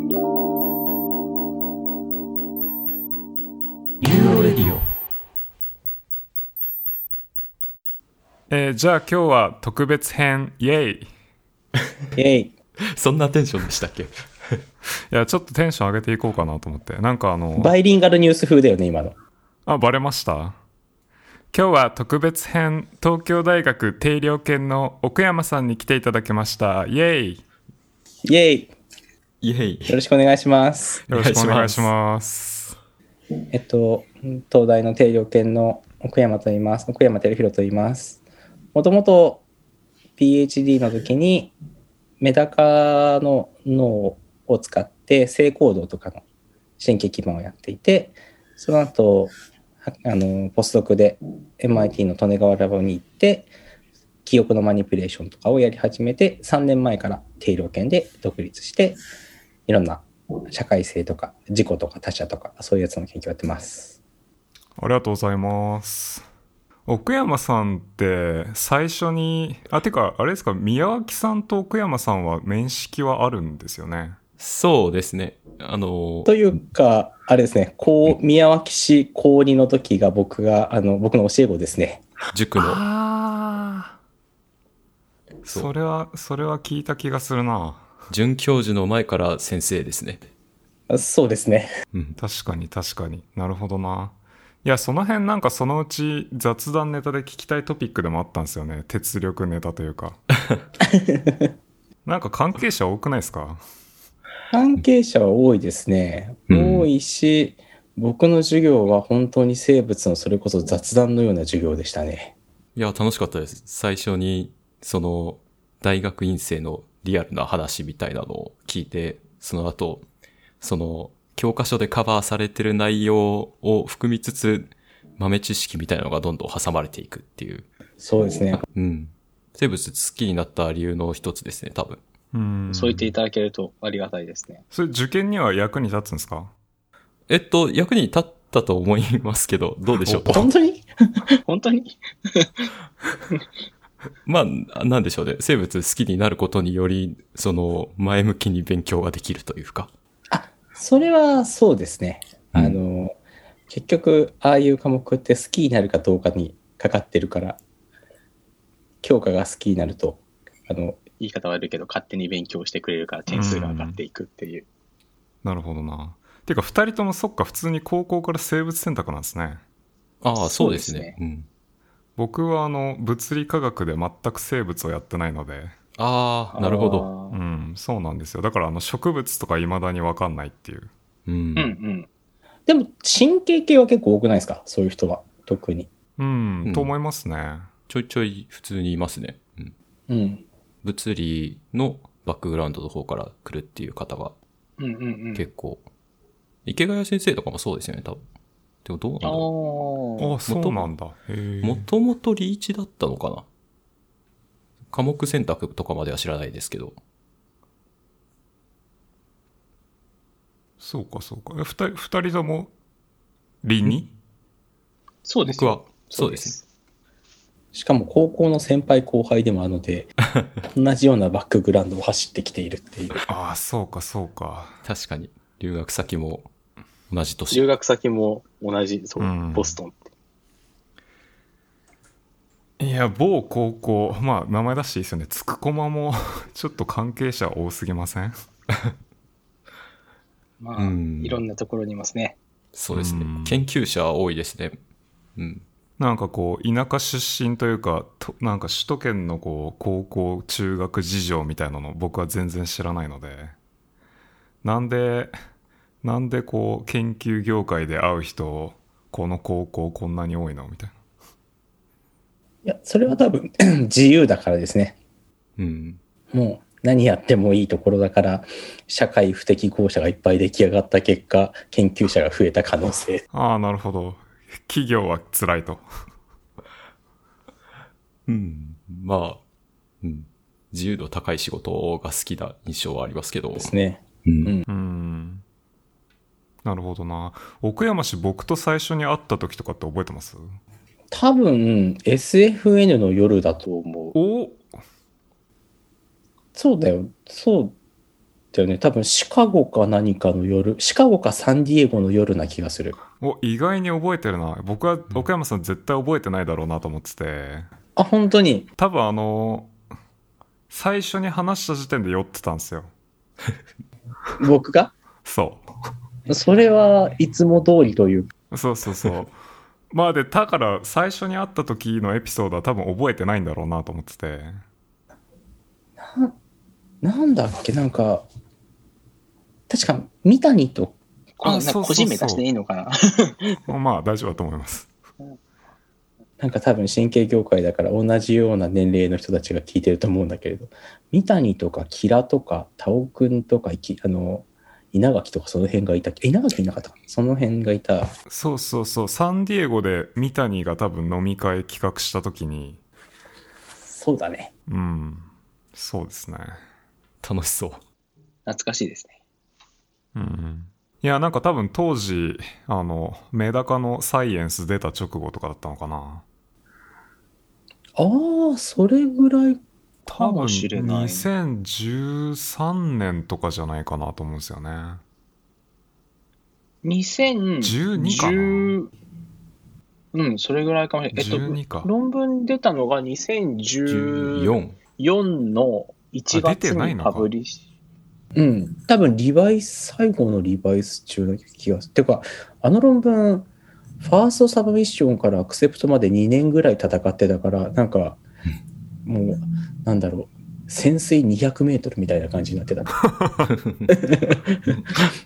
ユーロレディオえーじゃあ今日は特別編。イエイいイェイ。そんなテンションでしたっけ？やちょっとテンション上げていこうかなと思って。なんかあのバイリンガルニュース風だよね、今の。あバレました？今日は特別編。東京大学定量研の奥山さんに来ていただきました。イエイイェイ。イェイ。よろしくお願いします。よろしくお願いしますえっと、東大の定量研の奥山と言います。奥山照弘と言います。もともと PhD の時にメダカの脳を使って性行動とかの神経基盤をやっていて、その後、はあの、ポスドクで MIT の利根川ラボに行って、記憶のマニピュレーションとかをやり始めて、3年前から定量研で独立して、いろんな社会性とか自己とか他者とかそういうやつの研究をやってます。ありがとうございます奥山さんって最初にあてかあれですか宮脇さんと奥山さんは面識はあるんですよね？そうですね。あの、というか、あれですね、こう宮脇市高2の時が僕が、あの、僕の教え子ですね。塾の、ああそれはそれは聞いた気がするな准教授の前から先生ですね。そうですね。うん。確かに確かになるほどないやその辺なんかそのうち雑談ネタで聞きたいトピックでもあったんですよね鉄力ネタというか なんか関係者多くないですか？関係者は多いですね。うん多いし、僕の授業は本当に生物のそれこそ雑談のような授業でしたね。いや、楽しかったです。最初に、その、大学院生のリアルな話みたいなのを聞いて、その後、その、教科書でカバーされてる内容を含みつつ、豆知識みたいなのがどんどん挟まれていくっていう。そうですね。うん。生物好きになった理由の一つですね、多分。うんそう言っていただけるとありがたいですね。それ受験には役に立つんですか？えっと、役に立ったと思いますけど、どうでしょう？本当に？本当に？まあ、なんでしょうね。生物好きになることにより、その、前向きに勉強ができるというか。それはそうですね。うんあの、結局、ああいう科目って好きになるかどうかにかかってるから、教科が好きになると、あの、言い方悪いけど勝手に勉強してくれるから点数が上がっていくっていう。なるほどなていうか2人ともそっか普通に高校から生物選択なんですねああ、そうですね。そううん。僕はあの物理科学で全く生物をやってないのでああ、なるほど。うんそうなんですよだからあの植物とか未だに分かんないっていううん。うんうん。でも神経系は結構多くないですか？そういう人は、特に。うん、うんと思いますねちょいちょい普通にいますね。うん。うん。物理のバックグラウンドの方から来るっていう方がうんうんうん。結構。池谷先生とかもそうですよね、多分。でもどうなんだろああ。あそうなんだ。もともとリーチだったのかな？科目選択とかまでは知らないですけど。そうかそうかえ二人二人とも理に？そうですよ。僕は、そうですね。しかも高校の先輩後輩でもあるので、同じようなバックグラウンドを走ってきているっていう。ああそうかそうか確かに。留学先も同じ年。留学先も同じ、そううん、ボストンって。いや某高校まあ名前出していいですよねつくこまも ちょっと関係者多すぎません？まあ、うんいろんなところにいますね。そうですねうん。研究者多いですね。うん。なんかこう田舎出身というかとなんか首都圏のこう高校中学事情みたいなの僕は全然知らないのでなんでなんでこう研究業界で会う人この高校こんなに多いのみたいいや、それは多分 自由だからですね。うん。もう何やってもいいところだから、社会不適合者がいっぱい出来上がった結果、研究者が増えた可能性。なああなるほど企業は辛いと うん。まあ、うん。自由度高い仕事が好きな印象はありますけど。ですね。うんうんうんなるほどな奥山氏僕と最初に会った時とかって覚えてます？多分 SFN の夜だと思う。おそうだよ。そうったよね。多分シカゴか何かの夜、シカゴかサンディエゴの夜な気がする。お意外に覚えてるな僕は奥山さん絶対覚えてないだろうなと思っててあ、本当に？多分あの最初に話した時点で酔ってたんですよ僕が？そそれはいつも通りという。そうそうそう。まあでだから最初に会った時のエピソードは多分覚えてないんだろうなと思ってて。なんだっけ？なんか、確か、三谷と、こん個人名出していいのかな？まあ大丈夫だと思います。なんか多分神経業界だから同じような年齢の人たちが聞いてると思うんだけれど、三谷とかキラとかタオくんとかあの、稲垣とかその辺がいたっけ？稲垣いなかったか？その辺がいた。そうそうそうサンディエゴで三谷が多分飲み会企画した時にそうだね。うんそうですね楽しそう。懐かしいですね。うんいやなんか多分当時あのメダカのサイエンス出た直後とかだったのかなああ、それぐらい。多分かもしれない2013年とかじゃないかなと思うんですよね2012かなうん、それぐらいかもしれない。えっ12かと、論文出たのが2014 14。の1あ出月にてないのかパブリッシうん。多分リバイス、最後のリバイス中の気がする。てか、あの論文、ファーストサブミッションからアクセプトまで2年ぐらい戦ってたから、なんか、もう、なんだろう、潜水200メートルみたいな感じになってた。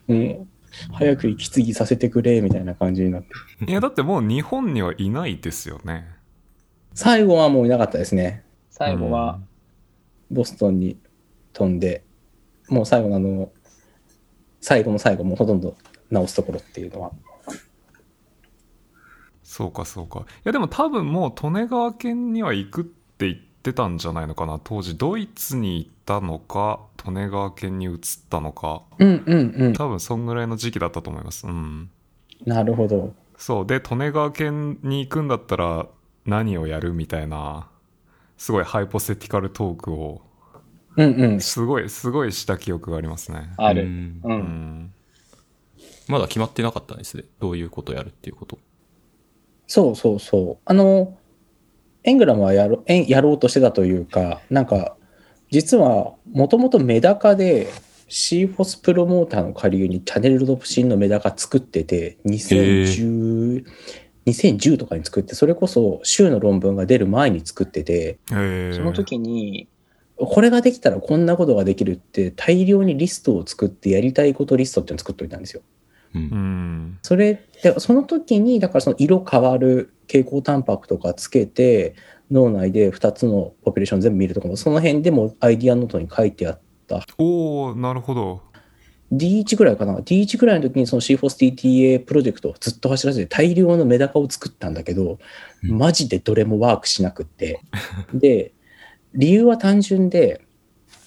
うん、早く息継ぎさせてくれ、みたいな感じになって。いやだってもう日本にはいないですよね最後はもういなかったですね。ュ最後は、ボストンに飛んで、もう最後のあの、最後の最後もほとんど直すところっていうのは。そうかそうかいやでも多分もう利根川県には行くって言ってたんじゃないのかな当時ドイツに行ったのか利根川県に移ったのかうんうんうん。多分そんぐらいの時期だったと思いますうんなるほど。そうで利根川県に行くんだったら何をやるみたいなすごいハイポセティカルトークをうんうん。すごいすごいした記憶がありますねある。うんう。うんんまだ決まってなかったんですね。どういうことやるっていうこと。そうそうそう。あの、エングラムはやろやろうとしてたというか、なんか、実は、もともとメダカで、シーフォスプロモーターの下流にチャネルドプシンのメダカ作ってて、2010、2010とかに作って、それこそ週の論文が出る前に作ってて、その時に、これができたらこんなことができるって大量にリストを作ってやりたいことリストっていうのを作っといたんですよ。う。うんんそれで、その時に、だからその色変わる蛍光タンパクとかつけて、脳内で2つのポピュレーション全部見るとかも、その辺でもアイディアノートに書いてあった。おおなるほど D1 ぐらいかな ?D1 ぐらいの時にその C4STTA プロジェクトをずっと走らせて大量のメダカを作ったんだけど、うんマジでどれもワークしなくって。で、理由は単純で、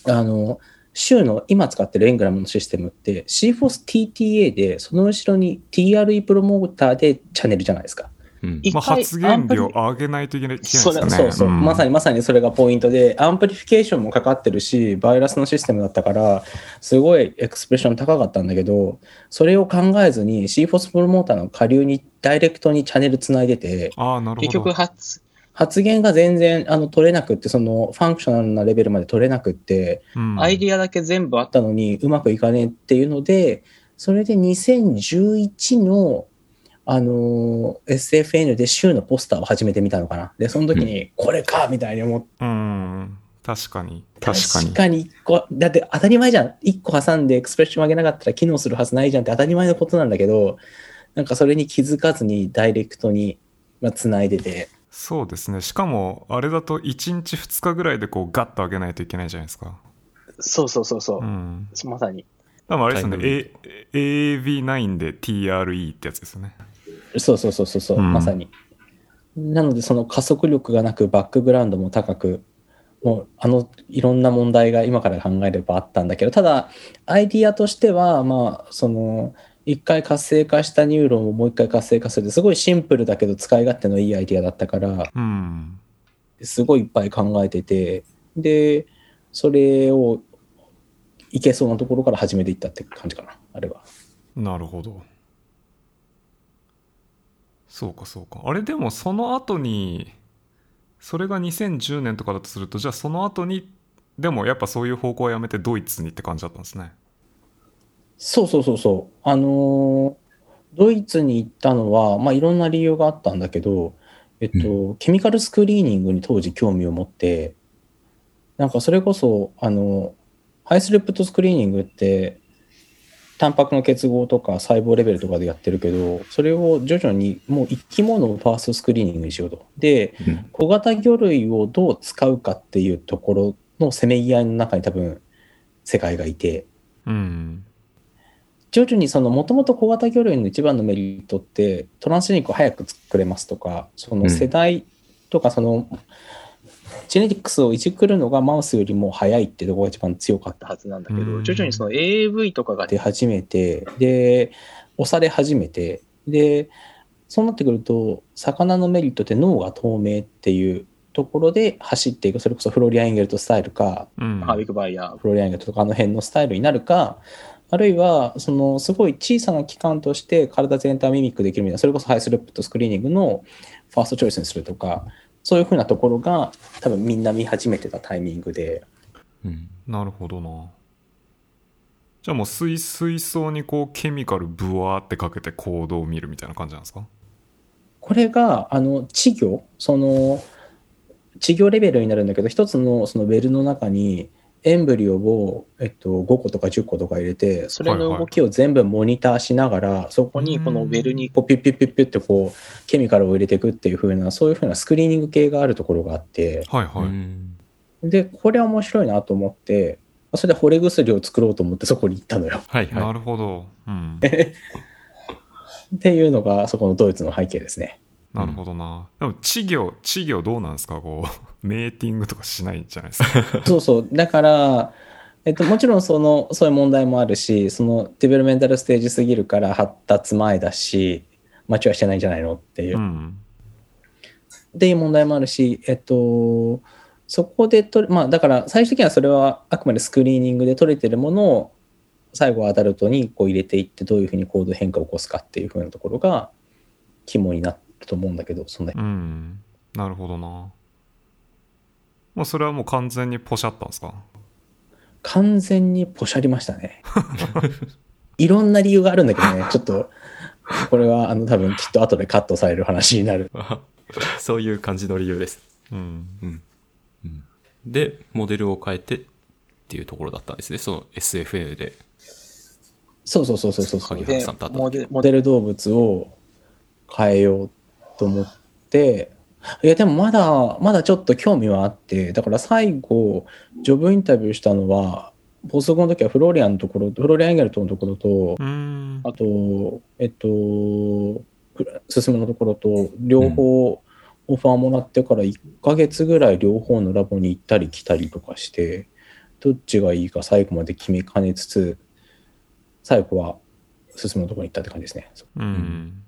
あの、週の今使ってるエングラムのシステムって C4STTA でその後ろに TRE プロモーターでチャンネルじゃないですか。うん。まあ、発現量上げないといけないですかねそうそう、んまさにまさにそれがポイントで、 amplification もかかってるし、バイラスのシステムだったから、すごい expression 高かったんだけど、それを考えずに CFOS プロモーターの下流にダイレクトにチャンネルつないでて、ああなるほど結局発、発現が全然あの取れなくって、その functional なレベルまで取れなくって、うん。アイディアだけ全部あったのにうまくいかねえっていうので、それで2011のあのー SFN で週のポスターを始めてみたのかな。で、その時にこれかみたいに思って、うん。確かに。確かに。確かにだって当たり前じゃん。一個挟んでエクスプレッション上げなかったら機能するはずないじゃんって当たり前のことなんだけど、なんかそれに気づかずにダイレクトに、まあ、繋いでて、そうですね。しかもあれだと1日2日ぐらいでこうガッと上げないといけないじゃないですか。そうそうそうそう。う。ん。まさに。多分あれですよね。A- AAV9 で TRE ってやつですよね。そうそうそうそうそう、うん。まさに。なのでその加速力がなくバックグラウンドも高く、もうあのいろんな問題が今から考えればあったんだけど、ただアイディアとしては、まあその一回活性化したニューロンをもう一回活性化するすごいシンプルだけど使い勝手のいいアイディアだったから、うん。すごいいっぱい考えてて、で、それをいけそうなところから始めていったって感じかな、あれは。なるほど。そうかそうか。あれでもその後にそれが2010年とかだとするとじゃあその後にでもやっぱそういう方向はやめてドイツにって感じだったんですねそうそうそうそう。あのードイツに行ったのは、まあいろんな理由があったんだけど、えっと、 chemical screening に当時興味を持って、なんかそれこそ、あの、 high-throughput screening って、タンパクの結合とか細胞レベルとかでやってるけど、それを徐々にもう生き物を first screening にしようと。で、うん小型魚類をどう使うかっていうところのせめぎ合いの中に多分世界がいて、うん徐々にそのもともと小型魚類の一番のメリットって transgenic を早く作れますとかその世代とかその、ジェネティックスをいじくるのがマウスよりも早いっていうところが一番強かったはずなんだけど、うん。徐々にその AV とかが出始めてで押され始めてでそうなってくると魚のメリットって脳が透明っていうところで走っていく。それこそフロリアンエンゲルトスタイルかうん。ハービックバイヤー、フロリアンゲルトとかあの辺のスタイルになるか、あるいは、そのすごい小さな器官として体全体をミミックできるみたいな、それこそハイスループとスクリーニングのファーストチョイスにするとか、そういうふうなところが多分みんな見始めてたタイミングで、うん。なるほどな。じゃあもう水水槽にこうケミカルブワーってかけて行動を見るみたいな感じなんですか？これが、あの、稚魚、その、稚魚レベルになるんだけど、一つのそのウェルの中に、エンブリオを、えっと、5個とか10個とか入れて、それの動きを全部モニターしながら、そこここにこのウェルにこうピュッピュッピュッピュッってこうケミカルを入れていくっていう風なそういう風なスクリーニング系があるところがあって。はいはい、うん。でこれは面白いなと思ってそれで惚れ薬を作ろうと思ってそこに行ったのよ。はいはなるほど。うん。っていうのがそこのドイツの背景ですねなるほどな、でも稚魚稚魚どうなんですか？こう メーティングとかしないんじゃないですか。そうそう。だからえっと、もちろんそのそういう問題もあるしそのディベロメンタルステージすぎるから発達前だしマチュアしてないんじゃないのっていう。うん。っていう問題もあるし、えっと、そこでとれ、まあ、だから最終的にはそれはあくまでスクリーニングで取れてるものを最後アダルトにこう入れていってどういうふうに行動変化を起こすかっていうふうなところが肝になると思うんだけどそんなうん。なるほどな。もうそれはもう完全にポシャったんですか？完全にポシャりましたね。いろんな理由があるんだけどね。ちょっとこれはあの多分きっと後でカットされる話になる。そういう感じの理由です。うん。で、モデルを変えてっていうところだったんですね。その SFA で。そうそうそうそうそう。そうモデモデル動物を変えようと思って、いやでもまだ、まだちょっと興味はあって、だから最後、ジョブインタビューしたのは、補足の時はフローリアンのところ、フローリアンエンゲルトのところとう、ん。あと、えっと、進むのところと、両方オファーもらってから1ヶ月ぐらい両方のラボに行ったり来たりとかして、どっちがいいか最後まで決めかねつつ、最後は進むのところに行ったって感じですね。うん、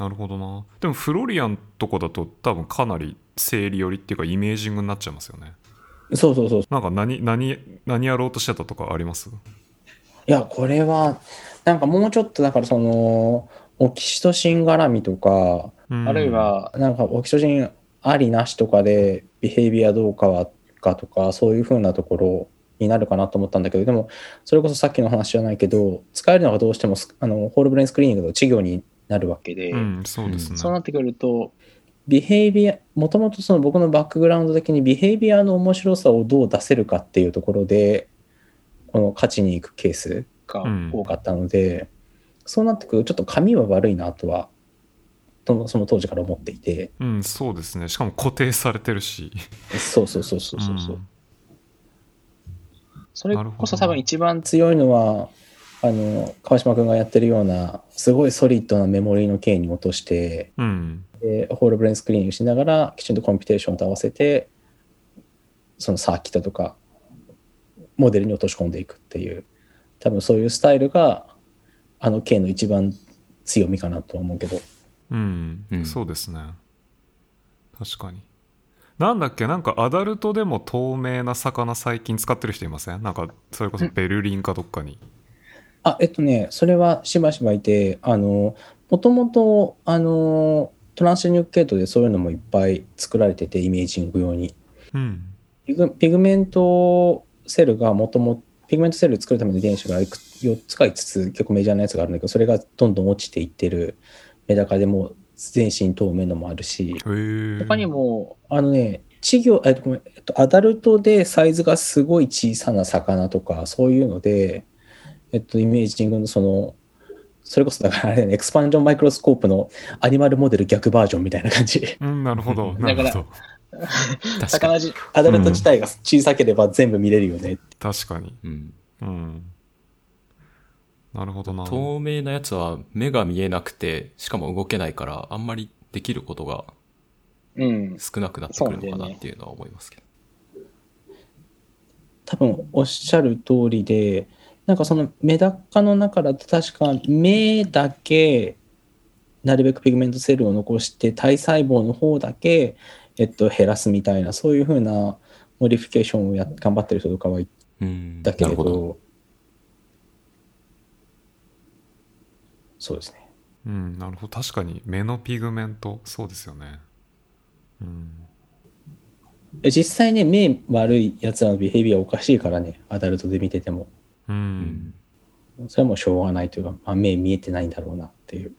なるほどな。でもフロリアンとこだと多分かなり生理寄りっていうかイメージングになっちゃいますよね。そうそうそう。なんか何何何やろうとしてたとかあります？いや、これは、なんかもうちょっと、だからその、オキシトシン絡みとか、あるいは、なんかオキシトシンありなしとかで、ビヘイビアどうかはかとか、そういう風なところになるかなと思ったんだけど、でも、それこそさっきの話じゃないけど、使えるのがどうしてもス、あの、ホールブレインスクリーニングの稚魚になるわけで、うんそうですね、そうなってくると、ビヘイビア、もともとその僕のバックグラウンド的にビヘイビアの面白さをどう出せるかっていうところで、この勝ちに行くケースがうん。多かったので、そうなってくるとちょっと髪は悪いなとはその当時から思っていて。うんそうですね。しかも固定されてるし。そうそうそうそうそうそう、ん。それこそ多分一番強いのはあの川島君がやってるようなすごいソリッドなメモリーの径に落としてうん。でホールブレインスクリーニングしながらきちんとコンピュテーションと合わせてそのサーキットとかモデルに落とし込んでいくっていう多分そういうスタイルがあの径の一番強みかなとは思うけど。うん、うん。そうですね。確かに。なんだっけ？なんかアダルトでも透明な魚最近使ってる人いません？なんかそれこそベルリンかどっかに。あ、えっとね、それはしばしばいて、あの、もともと、あの、トランスニューケートでそういうのもいっぱい作られてて、イメージング用に。うん。 pig pigment cell がもともと pigment cell 作るための遺伝子がいく4つか5つ結構メジャーなやつがあるんだけど、それがどんどん落ちていってるメダカでも全身透明のもあるし。他にも、あのね、稚魚、えっと、ごめんえっと、アダルトでサイズがすごい小さな魚とか、そういうので、えっと、 imaging のその、それこそだからね、 expansion microscope のアニマルモデル逆バージョンみたいな感じ。うん、なるほど。だからなるほど。確かに。魚じ、アダルト自体が小さければ全部見れるよね。確かに。うん。うん。なるほどな。透明なやつは目が見えなくて、しかも動けないから、あんまりできることがうん。少なくなってくるのかなっていうのは思いますけど。多分おっしゃる通りで、なんかそのメダカの中だと確か目だけなるべく pigment cell を残して体細胞の方だけ、えっと、減らすみたいなそういうふうな modification をや頑張ってる人とかはいうん。たけれどなるほど。そうですねうん、なるほど。確かに目の pigment、そうですよね。うん。え実際ね目悪いやつらの behavior おかしいからね adult で見ててもう。うんん。それはもうしょうがないというか、まあ、目見えてないんだろうなっていう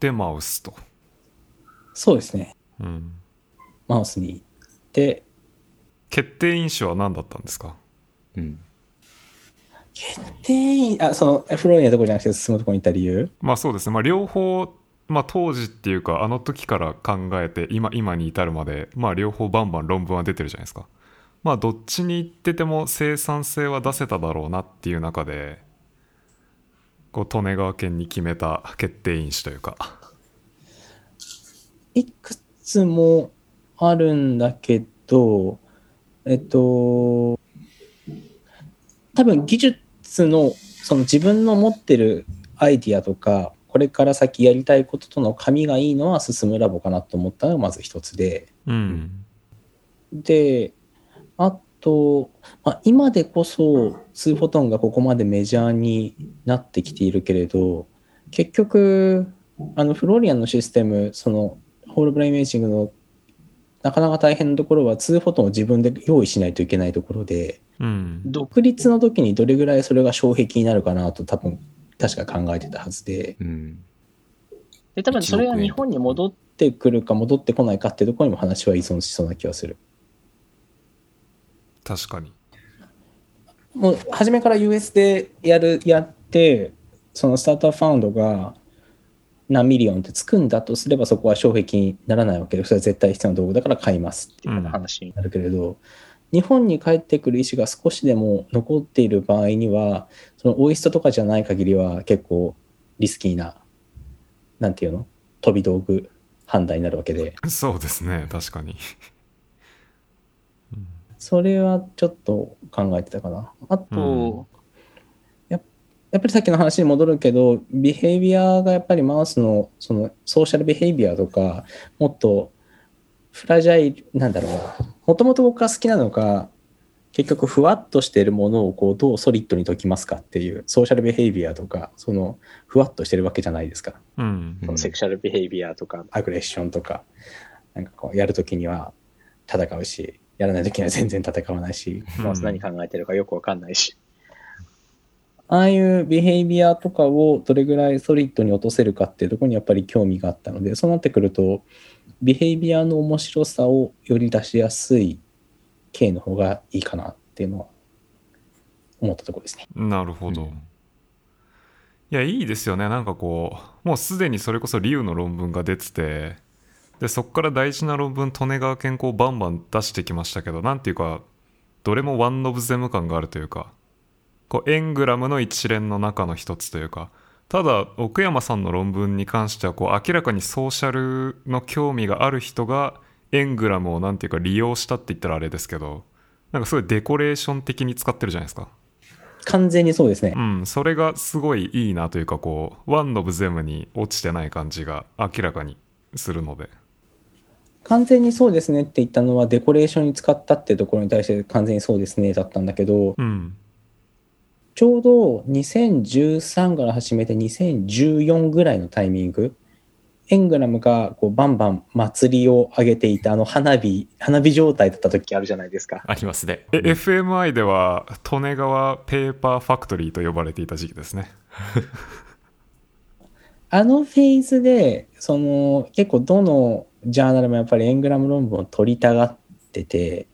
で、マウスと。そうですねうん。マウスに行って決定因子は何だったんですか？うん。決定員あそのフローリアのとこじゃなくて進むとこに行った理由？まあそうですね。まあ両方、まあ当時っていうか、あの時から考えて、今、今に至るまで、まあ両方バンバン論文は出てるじゃないですか。まあどっちに行ってても生産性は出せただろうなっていう中で、こう、利根川県に決めた決定因子というか。いくつもあるんだけど、えっと、多分技術の、その自分の持ってるアイディアとか、これから先やりたいこととの紙がいいのは進むラボかなと思ったのがまず一つで、うん。で、あと、まあ、今でこそ2フォトンがここまでメジャーになってきているけれど、結局、あのフローリアンのシステム、そのホールブラインイメージングのなかなか大変なところは2フォトンを自分で用意しないといけないところで、うん。独立の時にどれぐらいそれが障壁になるかなと多分確か考えてたはずで、うん。で、多分それが日本に戻っってくるか戻ってこないかっていうところにも話は依存しそうな気がする。確かに。もう初めから US でやるやってその startup fund が何 million ってつくんだとすればそこは障壁にならないわけでそれは絶対必要な道具だから買いますっていう話になるけれど、日本に帰ってくる意思が少しでも残っている場合にはその OIST とかじゃない限りは結構リスキーななんていうの？飛び道具判断になるわけで そうですね。確かに。それはちょっと考えてたかな。あと、ややっぱりさっきの話に戻るけど、ビヘイビアがやっぱりマウスのそのソーシャルビヘイビアとか、もっとフラジャイル、なんだろうな、もともと僕が好きなのが、結局ふわっとしているものをこうどうソリッドに解きますかっていうソーシャルビヘイビアとか、そのふわっとしてるわけじゃないですか。うん。うんセクシャルビヘイビアとか、アグレッションとか、なんかこうやるときには戦うし、やらないときには全然戦わないし、マウス何考えてるかよくわかんないし。ああいうビヘイビアとかをどれぐらいソリッドに落とせるかっていうところにやっぱり興味があったので、そうなってくると、ビヘイビアの面白さをより出しやすい系の方がいいかなっていうのは思ったところですね。なるほど。うんいや、いいですよね。なんかこう、もうすでにそれこそリュウの論文が出てて、で、そこから大事な論文、利根川健康バンバン出してきましたけど、なんていうか、どれもワンオブゼム感があるというか、こう、エングラムの一連の中の一つというか、ただ、奥山さんの論文に関しては、こう、明らかにソーシャルの興味がある人が、エングラムをなんていうか利用したって言ったらあれですけど、なんかすごいデコレーション的に使ってるじゃないですか。完全にそうですね。うん、それがすごいいいなというかこうワンオブゼムに落ちてない感じが明らかにするので完全にそうですねって言ったのはデコレーションに使ったってところに対して完全にそうですねだったんだけど、うんちょうど2013から始めて2014ぐらいのタイミング、エングラムがこうバンバン祭りを上げていたあの花火、花火状態だった時あるじゃないですか。ありますね。え FMI では利根川ペーパーファクトリーと呼ばれていた時期ですねあのフェーズで、その結構どのジャーナルもやっぱりエングラム論文を取りたがってて、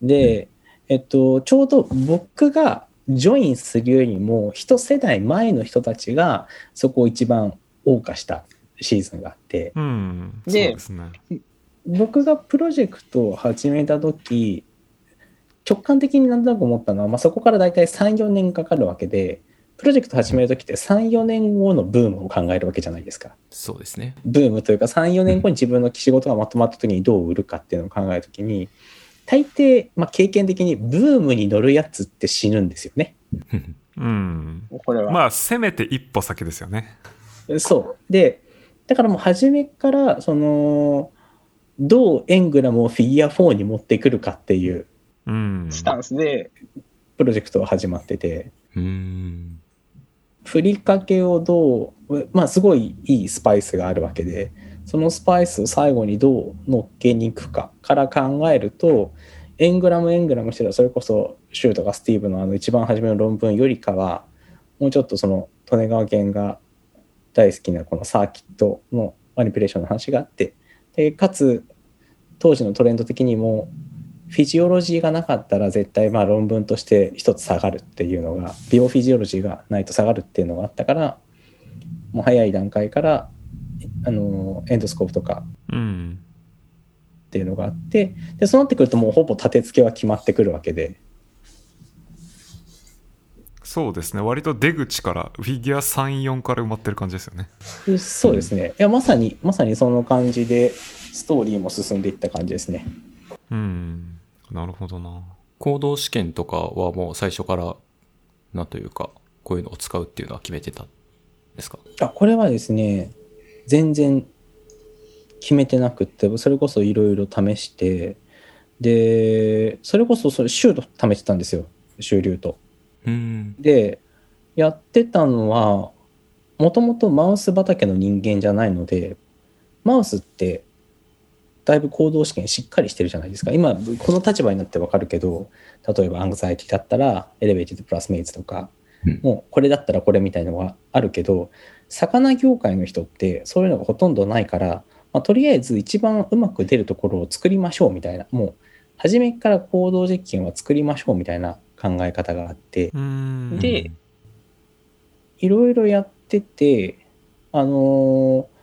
で、えっと、ちょうど僕がジョインするよりも一世代前の人たちがそこを一番謳歌したシーズンがあって、うん。そうでね。僕がプロジェクトを始めた時直感的になんとなく思ったのは、まあ、そこから大体34年かかるわけでプロジェクト始める時って34年後のブームを考えるわけじゃないですか。そうですね。ブームというか34年後に自分の仕事がまとまった時にどう売るかっていうのを考える時に大抵、まあ、経験的にブームに乗るやつって死ぬんですよね。うん。これは、まあせめて一歩先ですよね。そう。でだからもう初めからそのどうエングラムをフィギュア4に持ってくるかっていううん。スタンスで、プロジェクトが始まってて。うーん。ふりかけをどうまあすごいいいスパイスがあるわけでそのスパイスを最後にどう乗っけに行くかから考えるとエングラムエングラムしてたそれこそシューとかスティーブのあの一番初めの論文よりかはもうちょっとその利根川源が大好きなこのサーキットのマニピュレーションの話があってでかつ当時のトレンド的にもフィジオロジーがなかったら絶対まあ論文として一つ下がるっていうのがビオフィジオロジーがないと下がるっていうのがあったからもう早い段階からあのエンドスコープとかうんっていうのがあってでそうなってくるともうほぼ立て付けは決まってくるわけで。そうですね。割と出口からフィギュア34から埋まってる感じですよね。でそうですね。いやまさにまさにその感じでストーリーも進んでいった感じですね。うんなるほどな。行動試験とかはもう最初から、なんというか、こういうのを使うっていうのは決めてたんですか？あこれはですね全然決めてなくってそれこそいろいろ試してでそれこそそれシュート試してたんですよ終流と。うーん。でやってたのはもともとマウス畑の人間じゃないのでマウスってだいぶ行動試験しっかりしてるじゃないですか。今この立場になってわかるけど例えばアングザイティだったらエレベーティドプラスメイツとか、うん。もうこれだったらこれみたいのがあるけど魚業界の人ってそういうのがほとんどないから、まあ、とりあえず一番うまく出るところを作りましょうみたいな。もう初めから行動実験は作りましょうみたいな考え方があって。うん。でいろいろやってて、あのー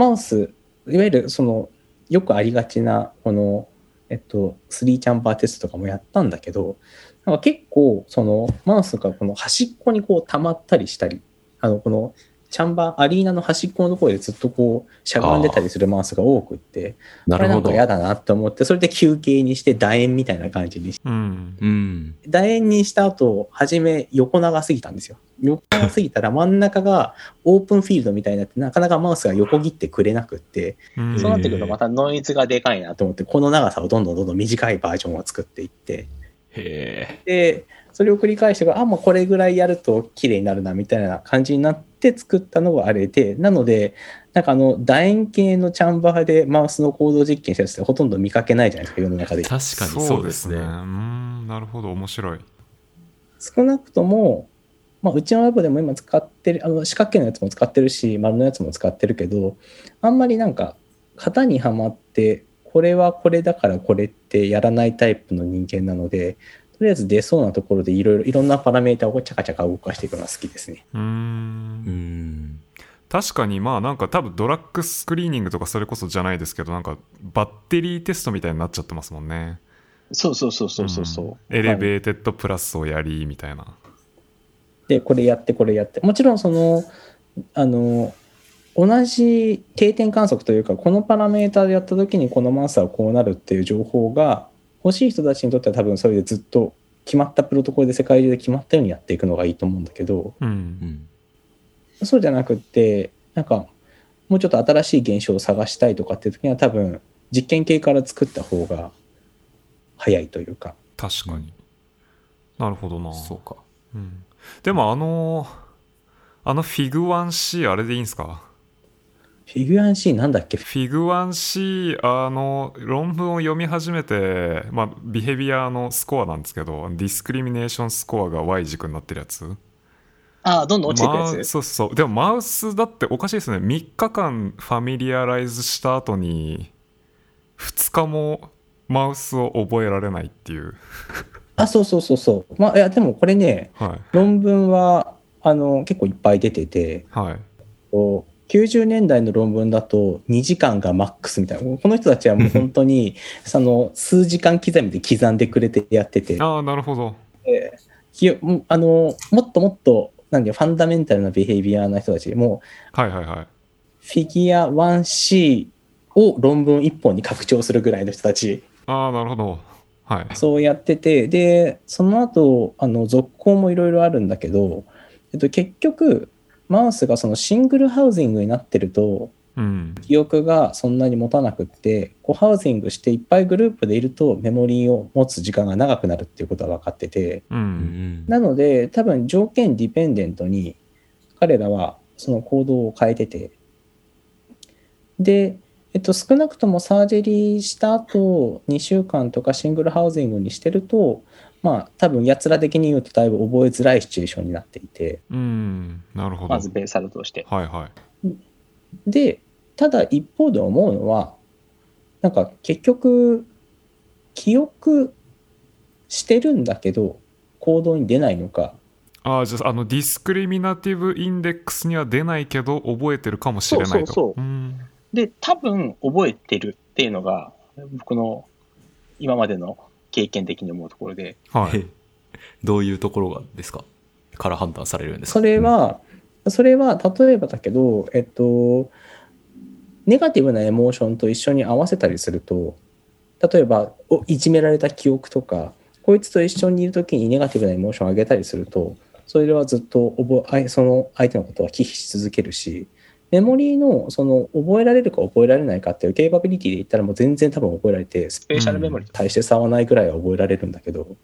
マウス、いわゆるその、よくありがちな、この、えっと、スリーチャンバーテストとかもやったんだけど、なんか結構、その、マウスがこの端っこにこう溜まったりしたり、あの、この、チャンバー、アリーナの端っこのところでずっとこう、しゃがんでたりするマウスが多くって、これなんかなるほど。嫌だなって思って、それで休憩にして楕円みたいな感じにして、うんうん。楕円にした後、初め横長すぎたんですよ。横長すぎたら真ん中がオープンフィールドみたいになって、なかなかマウスが横切ってくれなくって、うんそうなってくるとまたノイズがでかいなと。と思って、この長さをどんどんどんどん短いバージョンを作っていって、へえ。で、それを繰り返してあ、もうこれぐらいやると綺麗になるな、みたいな感じになって作ったのがあれで、なので、なんかあの、楕円形のチャンバーでマウスの行動実験したやつってほとんど見かけないじゃないですか、世の中で。確かにそうですね。うんなるほど面白い少なくとも、まあ、うちのウェブでも今使ってる、あの四角形のやつも使ってるし、丸のやつも使ってるけど、あんまりなんか、型にはまって、これはこれだからこれってやらないタイプの人間なので、とりあえず出そうなところでいろいろ、いろんなパラメータをチャカチャカ動かしていくのが好きですね。うんん。確かにまあなんか多分ドラッグスクリーニングとかそれこそじゃないですけどなんかバッテリーテストみたいになっちゃってますもんねそうそうそうそうそうそう。んエレベーテッドプラスをやりみたいなで、これやって、これやって。もちろん、その、あの、同じ定点観測というか、このパラメータでやった時にこのマウスはこうなるっていう情報が欲しい人たちにとっては多分それでずっと決まったプロトコルで世界中で決まったようにやっていくのがいいと思うんだけど、ううんん。そうじゃなくって、なんか、もうちょっと新しい現象を探したいとかっていう時には多分実験系から作った方が早いというか。確かに。なるほどな。そうか。うん、でもあの、あのフィグ 1C あれでいいんすか？フィギュアン C なんだっけ？フィグ 1C あの論文を読み始めて、まあ、ビヘビアのスコアなんですけどディスクリミネーションスコアが Y 軸になってるやつ。ああ、どんどん落ちてくるやつ？マウそうそう。でもマウスだっておかしいですね。3日間ファミリアライズした後に2日もマウスを覚えられないっていう。あ、そうそうそうそう。まあ、いや、でもこれね、はい。論文は、あの、結構いっぱい出てて、はい。こう90年代の論文だと2時間がマックスみたいな。この人たちはもう本当に、その、数時間刻みで刻んでくれてやってて、ああなるほど。きもあの、もっともっと、なんで、ファンダメンタルなビヘイビアな人たち、もう、はいはいはい。フィギュア 1C を論文1本に拡張するぐらいの人たち、ああなるほど。はい。そうやってて、で、その後、あの、続行もいろいろあるんだけど、えっと、結局、マウスがそのシングルハウジングになってると、うん。記憶がそんなに持たなくって、こうハウジングしていっぱいグループでいるとメモリーを持つ時間が長くなるっていうことは分かってて、ううん。ん。なので多分条件ディペンデントに彼らはその行動を変えてて、で、えっと、少なくともサージェリーした後2週間とかシングルハウジングにしてると、まあ多分奴ら的に言うとだいぶ覚えづらいシチュエーションになっていて、うんなるほど。まずベーサルとして。はいはい。で、ただ一方で思うのは、なんか結局、記憶してるんだけど、行動に出ないのか、ああじゃああのディスクリミナティブインデックスには出ないけど覚えてるかもしれないと。そうそうそう。うん。で、多分覚えてるっていうのが、僕の今までの経験的に思うところで、はい。えどういうところがですか？から判断されるんですか？それは、それは例えばだけど、えっと、ネガティブなエモーションと一緒に合わせたりすると、例えば、おいじめられた記憶とか、こいつと一緒にいるときにネガティブなエモーションを上げたりすると、それはずっと覚えその相手のことは忌避し続けるし、メモリーのその覚えられるか覚えられないかっていうケーパビリティで言ったらもう全然多分覚えられて、ススペシャルメモリー、大して差はないぐらいは覚えられるんだけど、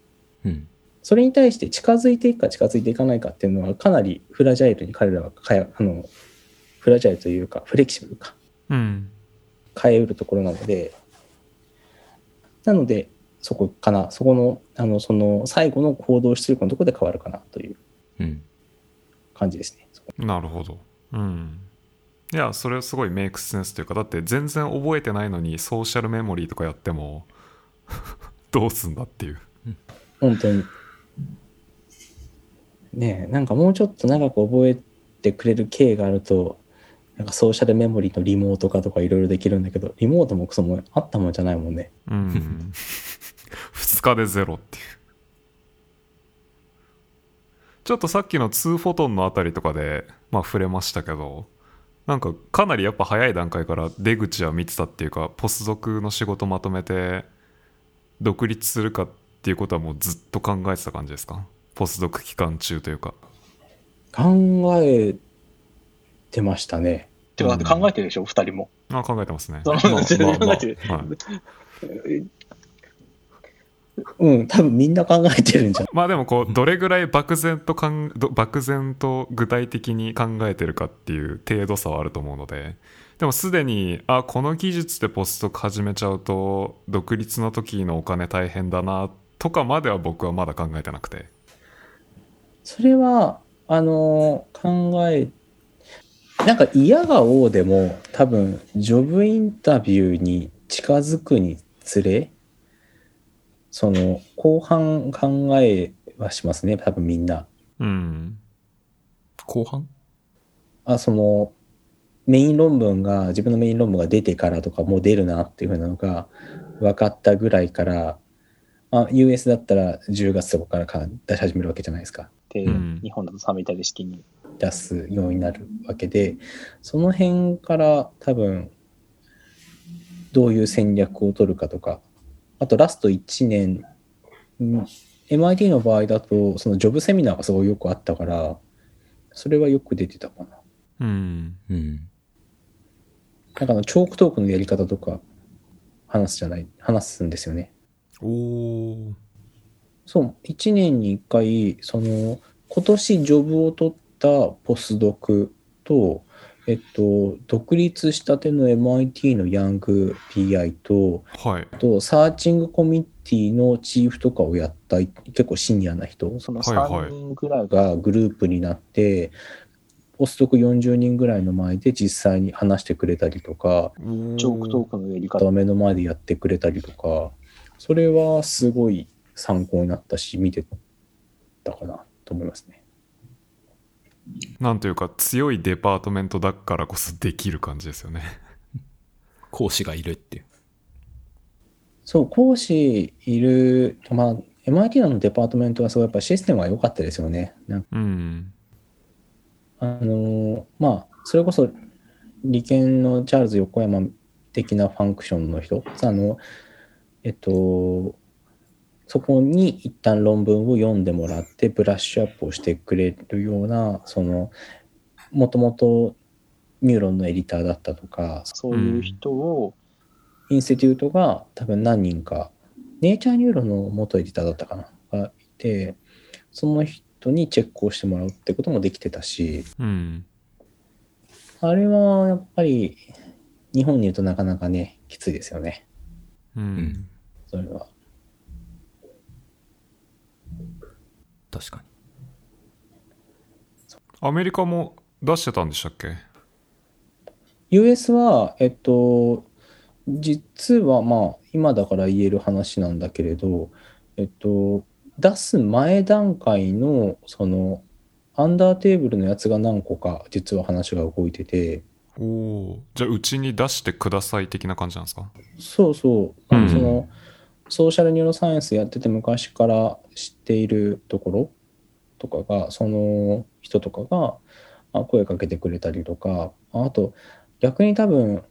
うん。それに対して近づいていくか近づいていかないかっていうのはかなりフラジャイルに彼らは変え あのフラジャイルというかフレキシブルか。うん。変えうるところなので。なのでそこかな。そこのあのその最後の行動出力のところで変わるかなといううん。感じですね。なるほど。うんいやそれはすごいメイクセンスというかだって全然覚えてないのにソーシャルメモリーとかやっても どうすんだっていう本当に。ねえなんかもうちょっと長く覚えてくれる経があるとなんかソーシャルメモリーのリモート化とかいろいろできるんだけどリモートもクソもあったもんじゃないもんね。うん 2日でゼロっていうちょっとさっきの2フォトンのあたりとかでまあ触れましたけどなんかかなりやっぱ早い段階から出口は見てたっていうかポスドクの仕事まとめて独立するかっていうことはもうずっと考えてた感じですか？ポスドク期間中というか。考えてましたね。てかだって考えてるでしょ、二人も。あ考えてますね。まあ。考えてる。はいうん、多分みんな考えてるんじゃん。まあでもこうどれぐらい漠然とかんど漠然と具体的に考えてるかっていう程度差はあると思うのででもすでにあこの技術でポスト始めちゃうと独立の時のお金大変だなとかまでは僕はまだ考えてなくてそれは、あの考え、なんか嫌が王でも多分、ジョブインタビューに近づくにつれ、その、後半考えはしますね、多分みんな。うん後半？あ、その、メイン論文が、自分のメイン論文が出てからとか、もう出るなっていうふうなのが分かったぐらいから、あ US だったら10月とかからか出し始めるわけじゃないですか。で、うん日本だとサメタリ式に。出すようになるわけで、その辺から多分、どういう戦略を取るかとか、あとラスト1年、うん MIT の場合だと、そのジョブセミナーがすごいよくあったから、それはよく出てたかな。うんうん。なんかあの、チョークトークのやり方とか、話すじゃない、話すんですよね。おおそう、1年に1回、その、今年ジョブを取ったポスドクと、えっと、独立したての MIT のヤング PI と、はいあと、サーチングコミッティのチーフとかをやった、結構シニアな人、そのはいはい3人ぐらいがグループになって、ポスドク40人ぐらいの前で実際に話してくれたりとか、チョークトークのやり方。目の前でやってくれたりとか、それはすごい参考になったし、見てたかなと思いますね。なんというか強いデパートメントだからこそできる感じですよね講師がいるっていう。そう、講師いる、まあ、MIT のデパートメントはそうやっぱシステムが良かったですよね。なんかうんあのまあ、それこそ理研のチャールズ横山的な function の人、あの、えっと、そこに一旦論文を読んでもらってブラッシュアップをしてくれるような、その、もともと Neuron のエディターだったとか、そういう人を、 institute が多分何人か、 Nature Neuro の元エディターだったかな、がいて、その人にチェックをしてもらうってこともできてたし、うんあれはやっぱり日本にいるとなかなかね、きついですよね。うん、んそれは。確かに。アメリカも出してたんでしたっけ？US は、えっと、実はまあ、今だから言える話なんだけれど、えっと、出す前段階の、その、アンダーテーブルのやつが何個か、実は話が動いてて、おおじゃあうちに出してください的な感じなんですか？そうそう、うん。その、ソーシャルニューロサイエンスやってて昔から知っているところとかが、その人とかが声かけてくれたりとか、あと逆に多分、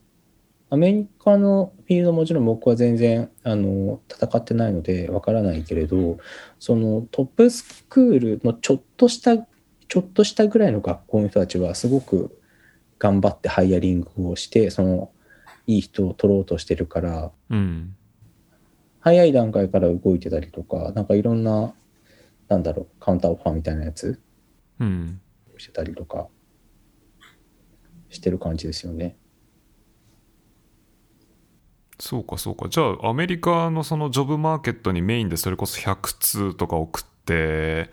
アメリカのフィールドもちろん僕は全然あの戦ってないのでわからないけれど、そのトップスクールのちょっとした、ちょっとしたぐらいの学校の人たちはすごく頑張ってハイヤリングをして、そのいい人を取ろうとしてるから、うん。早い段階から動いてたりとか、なんかいろんな、なんだろう、カウンターオファーみたいなやつうんしてたりとか、してる感じですよね。そうかそうかじゃあアメリカのそのジョブマーケットにメインでそれこそ100通とか送って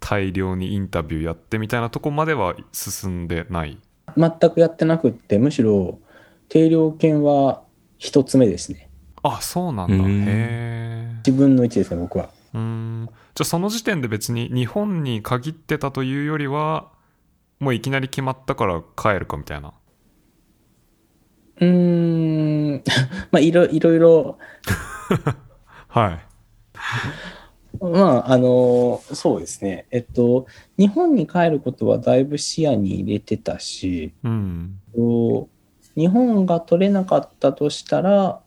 大量にインタビューやってみたいなとこまでは進んでない？全くやってなくって、むしろ定量研は一つ目ですね。あそうなんだ。うん。へえ。自分の1ですね、僕は。うーん。じゃあその時点で別に日本に限ってたというよりはもういきなり決まったから帰るかみたいな。うーん、まあいろいろいろ、はい。まあ、あの、そうですね。えっと、日本に帰ることはだいぶ視野に入れてたし、うん。と日本が取れなかったとしたら、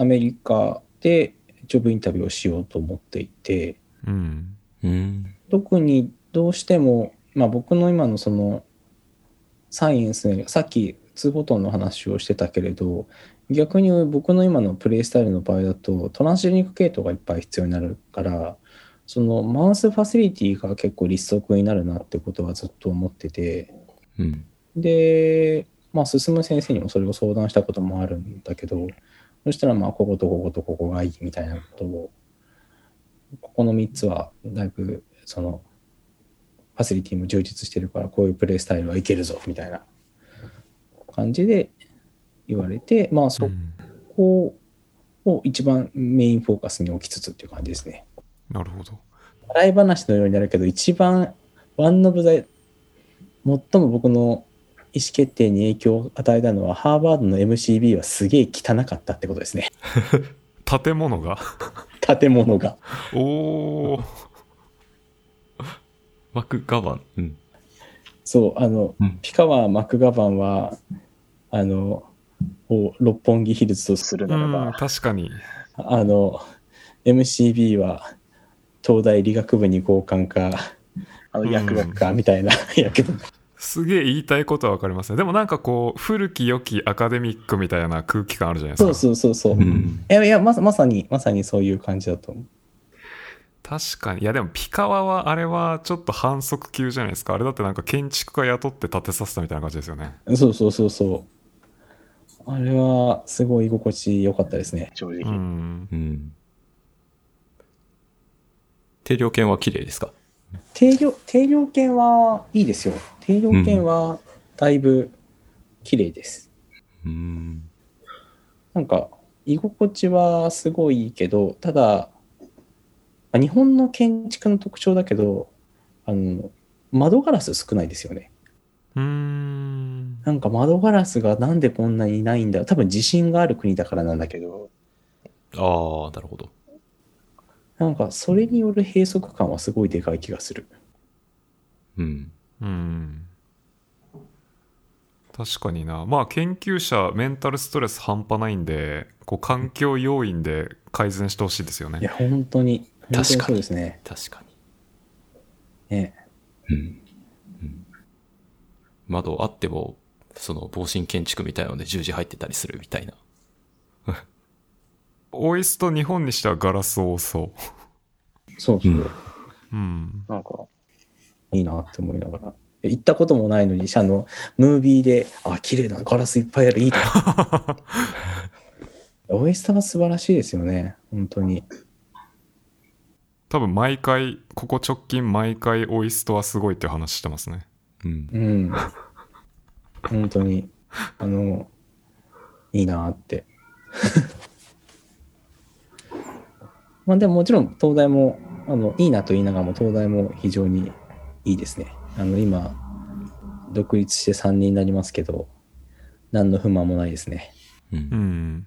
アメリカでジョブインタビューをしようと思っていて、うんうん。特にどうしても、まあ僕の今のそのサイエンスの、さっき2ボトンの話をしてたけれど、逆に僕の今のプレイスタイルの場合だとトランスジェニック系統がいっぱい必要になるから、そのマウスファシリティが結構立足になるなってことはずっと思ってて、うん。で、まあ、進む先生にもそれを相談したこともあるんだけど、そしたら、まあ、こことこことここがいいみたいなことを、ここの3つは、だいぶ、その、ファシリティも充実してるから、こういうプレイスタイルはいけるぞ、みたいな感じで言われて、まあ、うそんこを一番メインフォーカスに置きつつっていう感じですね。なるほど。笑い話のようになるけど、一番、ワンノブザイ、最も僕の意思決定に影響を与えたのは、ハーバードの MCB はすげえ汚かったってことですね。建物が？建物が。おおマクガバン。うん。そう、あの、うんピカワー・マクガバンは、あの、を六本木ヒルズとすするうならばん、確かにあの、MCB は東大理学部に合格か、あの薬学か、みたいな、やけど、すげえ言いたいことはわかりますね。でもなんかこう、古き良きアカデミックみたいな空気感あるじゃないですか。そうそうそうそう。いうん。やいやまさ、まさに、まさにそういう感じだと思う。確かに。いやでもピカワはあれはちょっと反則級じゃないですか。あれだってなんか建築家雇って建てさせたみたいな感じですよね。そうそうそうそう。あれは、すごい居心地良かったですね。う正直。ん。うん。定量犬は綺麗ですか定量、定量犬はいいですよ。定量犬はだいぶ綺麗です。うん。なんか、居心地はすごいいいけど、ただ、まあ日本の建築の特徴だけど、あの、窓ガラス少ないですよね。うーん。なんか窓ガラスがなんでこんなにないんだ多分地震がある国だからなんだけど、ああ、なるほど。なんかそれによる閉塞感はすごいでかい気がする。うん。うん。確かにな。まあ研究者メンタルストレス半端ないんで、こう環境要因で改善してほしいですよね。いや、本当に、本当に確かにそうですね。確かねに。うん。うん、窓あっても、その防振建築みたいなので十字入ってたりするみたいな。オイスト日本にしてはガラス多そそうそう、うん。う。うん。なん。か、いいなって思いながら。行ったこともないのに、あの、ムービーで、あ、綺麗なガラスいっぱいある、いいな。オイスタは素晴らしいですよね。本当に。多分毎回、ここ直近毎回オイストはすごいって話してますね。うん。うん。本当に、あの、いいなって。まあでももちろん東大も、あの、いいなと言いながらも東大も非常にいいですね。あの、今、独立して3人になりますけど、何の不満もないですね。うんう。ん。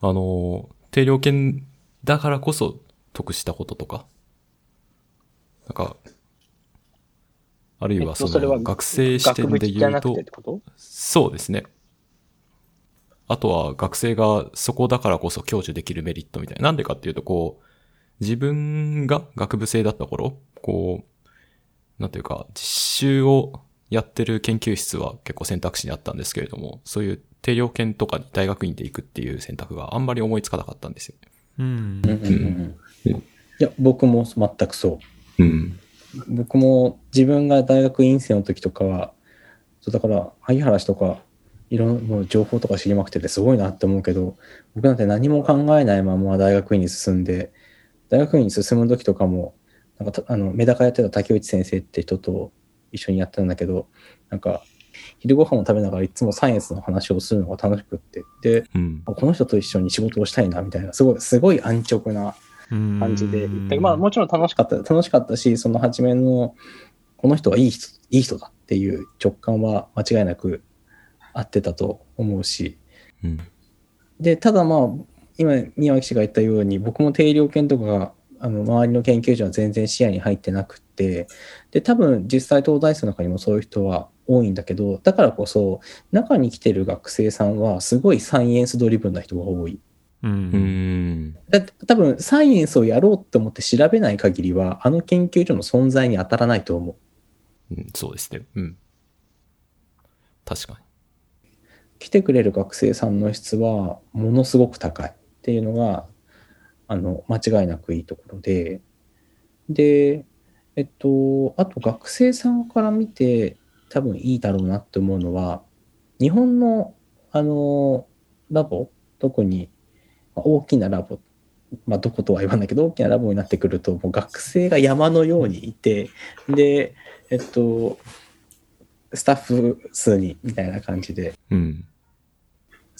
あの、定量犬だからこそ得したこととか、なんか、あるいはその学生視学点で言うと？そうですね。あとは学生がそこだからこそ享受できるメリットみたいな。なんでかっていうと、こう、自分が学部生だった頃、こう、なんていうか、実習をやってる研究室は結構選択肢にあったんですけれども、そういう定量研とかに大学院で行くっていう選択があんまり思いつかなかったんですよ。うんうん。いや、僕も全くそう。うん。僕も自分が大学院生の時とかは、そうだから、萩原氏とか、いろんな情報とか知りまくっててすごいなって思うけど、僕なんて何も考えないまま大学院に進んで、大学院に進む時とかも、なんかたあの、メダカやってた竹内先生って人と一緒にやってたんだけど、なんか、昼ご飯を食べながらいつもサイエンスの話をするのが楽しくって、で、うん。この人と一緒に仕事をしたいなみたいな、すごい、すごい安直なうん感じでまあもちろん楽しかった、楽しかったし、その初めの、この人はいい人、いい人だっていう直感は間違いなく合ってたと思うし、うん。で、ただまあ、今、宮脇氏が言ったように、僕も定量研とかが、あの、周りの研究所は全然視野に入ってなくて、で、多分実際東大生の中にもそういう人は多いんだけど、だからこそ、中に来てる学生さんは、すごいサイエンスドリブンな人が多い。う。うんん。だ多分サイエンスをやろうと思って調べない限りは、あの研究所の存在に当たらないと思う。うんそうですね。うん。確か来てくれる学生さんの質はものすごく高いっていうのが、あの、間違いなくいいところで、で、えっと、あと学生さんから見て多分いいだろうなって思うのは、日本の、あの、ラボ、特に大きなラボ、まあ、どことは言わないけど、大きなラボになってくると、もう学生が山のようにいて、で、えっと、スタッフ数人みたいな感じで、うん。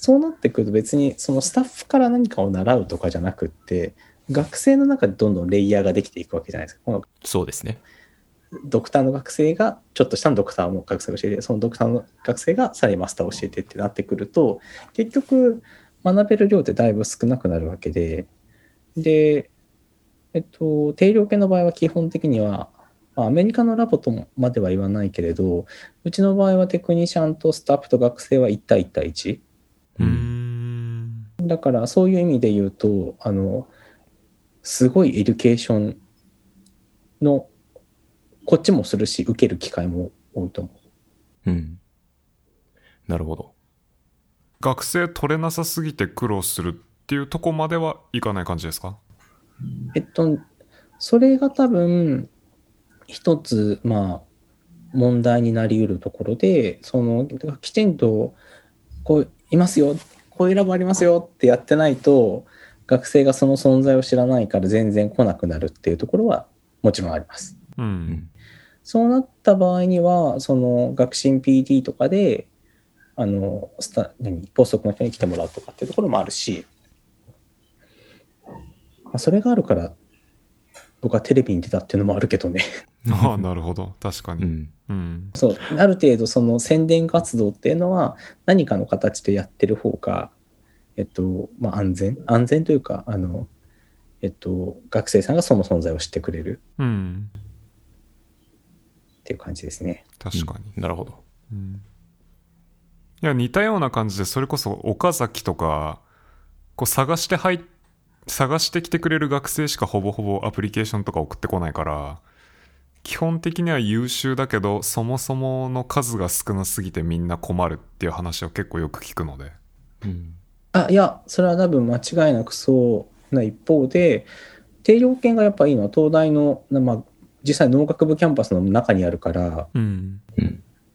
そうなってくると別にそのスタッフから何かを習うとかじゃなくって、学生の中でどんどんレイヤーができていくわけじゃないですか。このそうですね。ドクターの学生が、ちょっと下のドクターの学生が教えて、そのドクターの学生がさらにマスターを教えてってなってくると、結局学べる量ってだいぶ少なくなるわけで、で、えっと、定量系の場合は基本的には、まあアメリカのラボとまでは言わないけれど、うちの場合はテクニシャンとスタッフと学生は1対1対1。ううんん。だからそういう意味で言うと、あの、すごい education の、こっちもするし、受ける機会も多いと思う。うん。なるほど。学生取れなさすぎて苦労するっていうとこまではいかない感じですか？えっと、それが多分、一つ、まあ、問題になり得るところで、その、きちんと、こう、いますよ、こういうラボありますよってやってないと、学生がその存在を知らないから全然来なくなるっていうところはもちろんあります。う。うんん。そうなった場合には、その学進 PD とかで、あの、スタ、何、ポストクの人に来てもらうとかっていうところもあるし、まあ、それがあるから、僕はテレビに出たっていうのもあるけどね。ああ、なるほど。確かに。うん。うん。そう、ある程度その宣伝活動っていうのは何かの形でやってる方が、えっと、まあ安全？安全というか、あの、えっと、学生さんがその存在を知ってくれるうん。っていう感じですね。確かに。なるほど。うんいや、似たような感じで、それこそ岡崎とか、こう探して入っ探してきてくれる学生しかほぼほぼアプリケーションとか送ってこないから、基本的には優秀だけど、そもそもの数が少なすぎてみんな困るっていう話を結構よく聞くので。うん。あ、いや、それは多分間違いなくそうな一方で、定量圏がやっぱいいのは東大の、なまあ、実際農学部キャンパスの中にあるから、うん。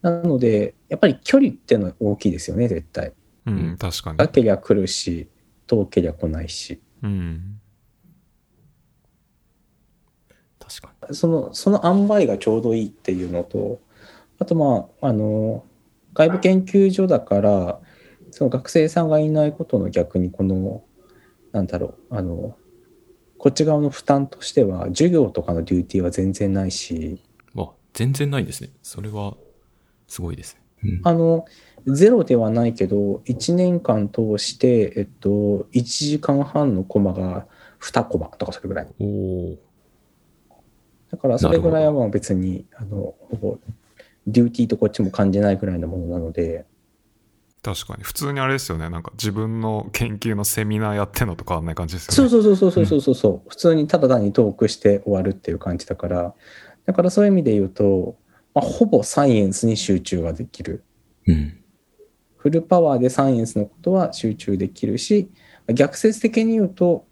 なので、やっぱり距離っていうのは大きいですよね、絶対。うん、うん確かに。近けりゃ来るし、遠けりゃ来ないし。うん。確かその、その塩梅がちょうどいいっていうのと、あとまあ、あの、外部研究所だから、その学生さんがいないことの逆に、この、なんだろう、あの、こっち側の負担としては、授業とかのデューティーは全然ないし、に。あ、全然ないんですね。それは、すごいですね。うん。あの、ゼロではないけど、1年間通して、えっと、1時間半のコマが2コマとかそれぐらい。だからそれぐらいは別に、あの、ほぼ、デューティーとこっちも感じないぐらいのものなので、確かに。普通にあれですよね。なんか自分の研究のセミナーやってんのと変わんない感じですよね。そうそうそうそうそうそうそう、普通にただ単にトークして終わるっていう感じだから、だからそういう意味で言うと、まあ、ほぼサイエンスに集中ができる。うん。フルパワーでサイエンスのことは集中できるし、逆説的に言うと、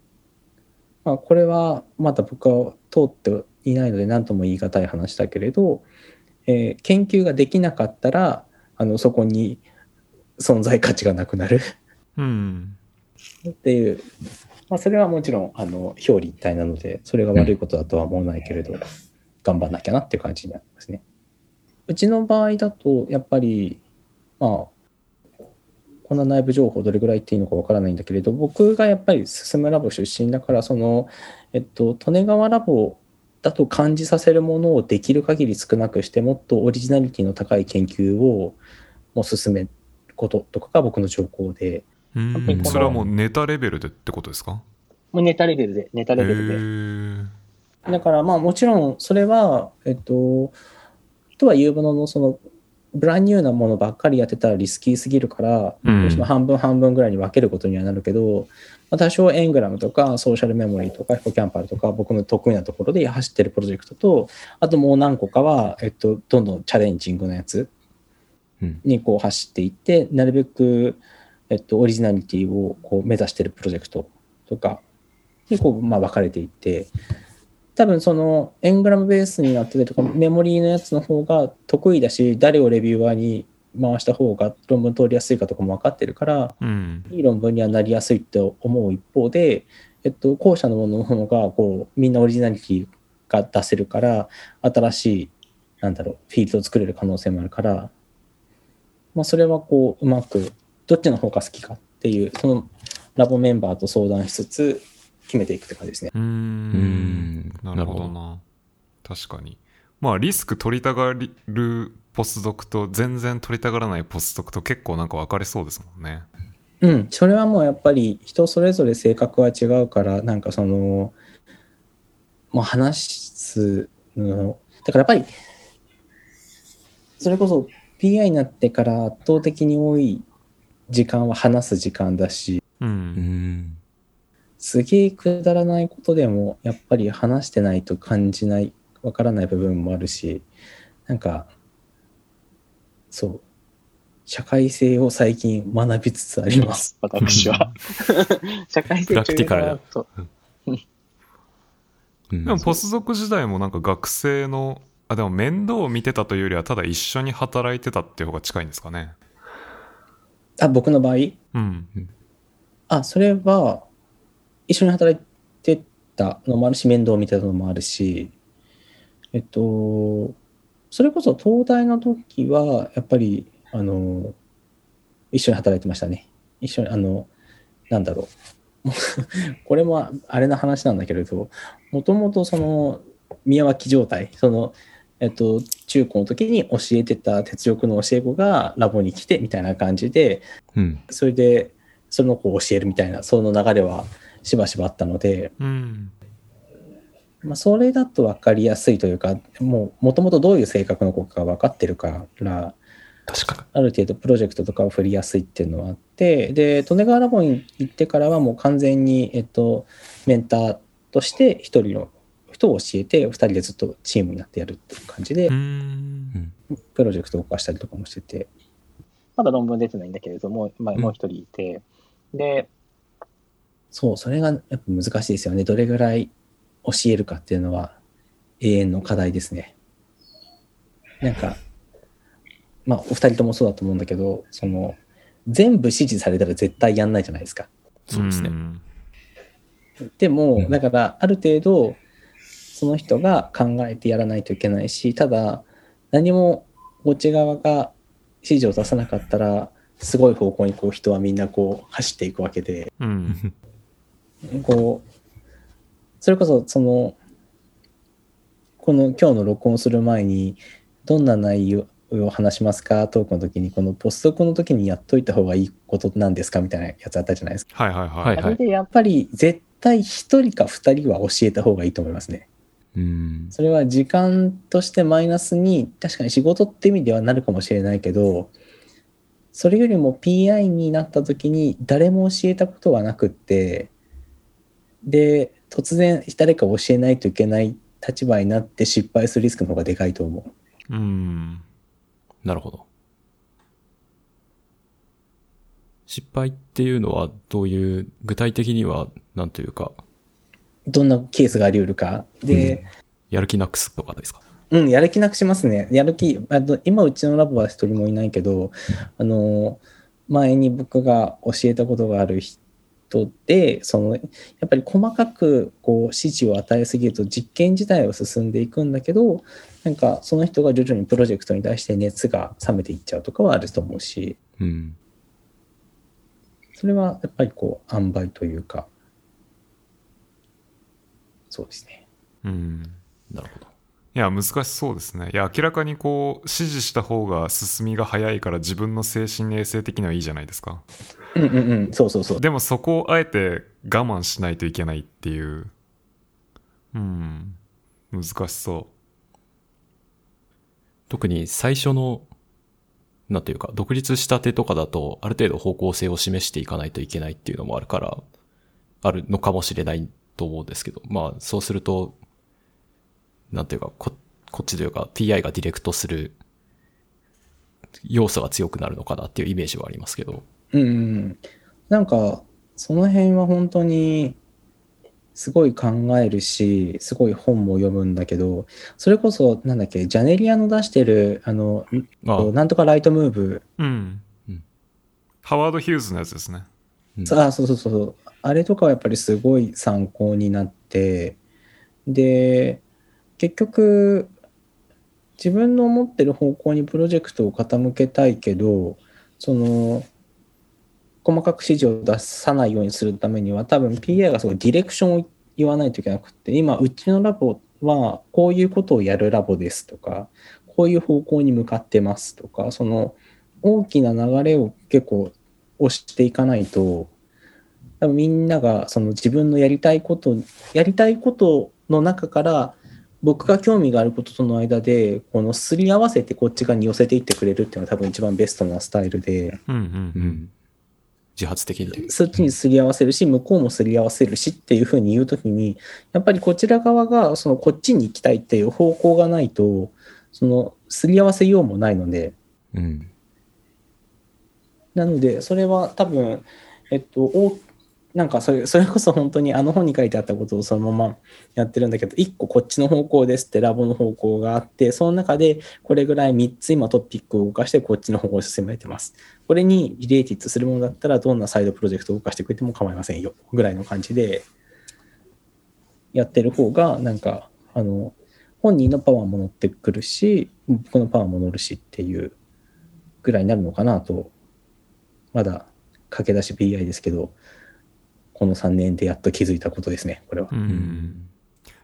まあ、これはまだ僕は通っていないので何とも言い難い話だけれど、えー研究ができなかったら、あの、そこに存在価値がなくなるうん。っていう、まあ、それはもちろん、あの、表裏一体なので、それが悪いことだとは思わないけれど、頑張んなきゃなっていう感じになりますね。うちの場合だと、やっぱり、まあ、こんな内部情報どれぐらい言っていいのかわからないんだけれど、僕がやっぱり進むラボ出身だから、その、えっと、利根川ラボだと感じさせるものをできる限り少なくして、もっとオリジナリティの高い研究をもう進めることとかが僕の条項で、うん。それはもうネタレベルでってことですか？もうネタレベルで、ネタレベルで。だからまあもちろんそれは、えっと、とはいうものの、その、ブランニューなものばっかりやってたらリスキーすぎるから、うん半分半分ぐらいに分けることにはなるけど、まあ、多少エングラムとかソーシャルメモリーとかヒポキャンパルとか僕の得意なところで走ってるプロジェクトと、あともう何個かは、えっと、どんどんチャレンジングなやつうん。にこう走っていって、なるべく、えっと、オリジナリティをこう目指しているプロジェクトとかにこう、まあ、分かれていって、多分そのエングラムベースになってたりとか、メモリーのやつの方が得意だし、誰をレビューアーに回した方が論文通りやすいかとかも分かってるから、うん。いい論文にはなりやすいって思う一方で、えっと、後者のものの方が、こう、みんなオリジナリティが出せるから、新しい、なんだろう、フィールドを作れる可能性もあるから、まあ、それはこう、うまく、どっちの方が好きかっていう、そのラボメンバーと相談しつつ、決めていくって感じですね。うーん。なるほどな。確かに。まあ、リスク取りたがるポスドクと全然取りたがらないポスドクと結構なんか分かれそうですもんね。うん、それはもうやっぱり人それぞれ性格は違うから、なんかその、もう話すの、だからやっぱり、それこそ PI になってから圧倒的に多い時間は話す時間だし、う。うんん。すげえくだらないことでもやっぱり話してないと感じない、わからない部分もあるし、なんか、そう。社会性を最近学びつつあります。私は。社会性プラクティカルだそううん でもポスドク時代もなんか学生のあでも面倒を見てたというよりはただ一緒に働いてたっていう方が近いんですかねあ、僕の場合？うんあ、それは、一緒に働いてたのもあるし、面倒を見てたのもあるし、えっと、それこそ東大の時は、やっぱり、あの、一緒に働いてましたね。一緒に、あの、なんだろう。これもあれの話なんだけれど、もともとその、宮脇状態、その、えっと、中高の時に教えてた鉄力の教え子がラボに来てみたいな感じで、うん。それで、その子を教えるみたいな、その流れはしばしばあったので、うん。まあ、それだと分かりやすいというか、もう、もともとどういう性格の子か分かってるから、確かある程度プロジェクトとかを振りやすいっていうのはあって、で、利根川ラボに行ってからはもう完全に、えっと、メンターとして一人の人を教えて、二人でずっとチームになってやるっていう感じでう、ん。プロジェクトを動かしたりとかもしてて、まだ論文出てないんだけれども、まあ、うんもう一人いて、で、そう、それがやっぱ難しいですよね。どれぐらい教えるかっていうのは永遠の課題ですね。なんか、まあ、お二人ともそうだと思うんだけど、その、全部指示されたら絶対やんないじゃないですか。そうですね。んでも、うんだから、ある程度、その人が考えてやらないといけないし、ただ、何もこっち側が指示を出さなかったら、すごい方向にこう人はみんなこう走っていくわけで、うんこう、それこそ、その、この今日の録音する前に、どんな内容を話しますか？トークの時に、このポストクの時にやっといた方がいいことなんですか？みたいなやつあったじゃないですか。はいはいはい、はいあれでやっぱり絶対一人か二人は教えた方がいいと思いますね。うん。それは時間としてマイナスに、確かに仕事って意味ではなるかもしれないけど、それよりも PI になった時に誰も教えたことはなくって、で、突然誰か教えないといけない立場になって失敗するリスクの方がでかいと思う。うんなるほど。失敗っていうのはどういう、具体的には、なんというか、どんなケースがあり得るか。で、やる気なくすとかですか？うん、やる気なくしますね。やる気、あの今うちのラボは一人もいないけど、あの、前に僕が教えたことがある人で、その、やっぱり細かくこう指示を与えすぎると実験自体は進んでいくんだけど、なんかその人が徐々にプロジェクトに対して熱が冷めていっちゃうとかはあると思うし、うん。それはやっぱりこう、塩梅というか、そうですね。うんなるほど。いや難しそうですね。いや明らかにこう指示した方が進みが早いから自分の精神衛生的にはいいじゃないですか。うんうんうん、そうそうそう。でもそこをあえて我慢しないといけないっていう。うん。難しそ特に最初の、なんていうか、独立したてとかだと、ある程度方向性を示していかないといけないっていうのもあるから、あるのかもしれないと思うんですけど、まあ、そうすると、なんていうか、こ、こっちというか、PI がディレクトする要素が強くなるのかなっていうイメージはありますけど。うんうん、なんかその辺は本当にすごい考えるしすごい本も読むんだけどそれこそなんだっけジャネリアの出してるあのあなんとかライトムーブ、ううん、うん。ハワード・ヒューズのやつですね。うん。あそうそうそうそう。あれとかはやっぱりすごい参考になってで結局自分の思ってる方向にプロジェクトを傾けたいけどその細かく指示を出さないようにするためには多分 PA がすごいディレクションを言わないといけなくて今うちのラボはこういうことをやるラボですとかこういう方向に向かってますとかその大きな流れを結構押していかないと多分みんながその自分のやりたいことやりたいことの中から僕が興味があることとの間でこのすり合わせてこっち側に寄せていってくれるっていうのが多分一番ベストなスタイルでうんうんうん。自発的に。そっちにすり合わせるし向こうもすり合わせるしっていうふうに言うときにやっぱりこちら側がそのこっちに行きたいっていう方向がないとそのすり合わせようもないのでうん。なので、それは多分、えっと、おなんかそれ それこそ本当にあの本に書いてあったことをそのままやってるんだけど、1個こっちの方向ですってラボの方向があって、その中でこれぐらい3つ今トピックを動かしてこっちの方向に進めてます。これにリレーティッドするものだったらどんなサイドプロジェクトを動かしてくれても構いませんよぐらいの感じでやってる方がなんかあの本人のパワーも乗ってくるし僕のパワーも乗るしっていうぐらいになるのかなとまだ駆け出し BI ですけどこの3年でやっと気づいたことですねこれはう。ん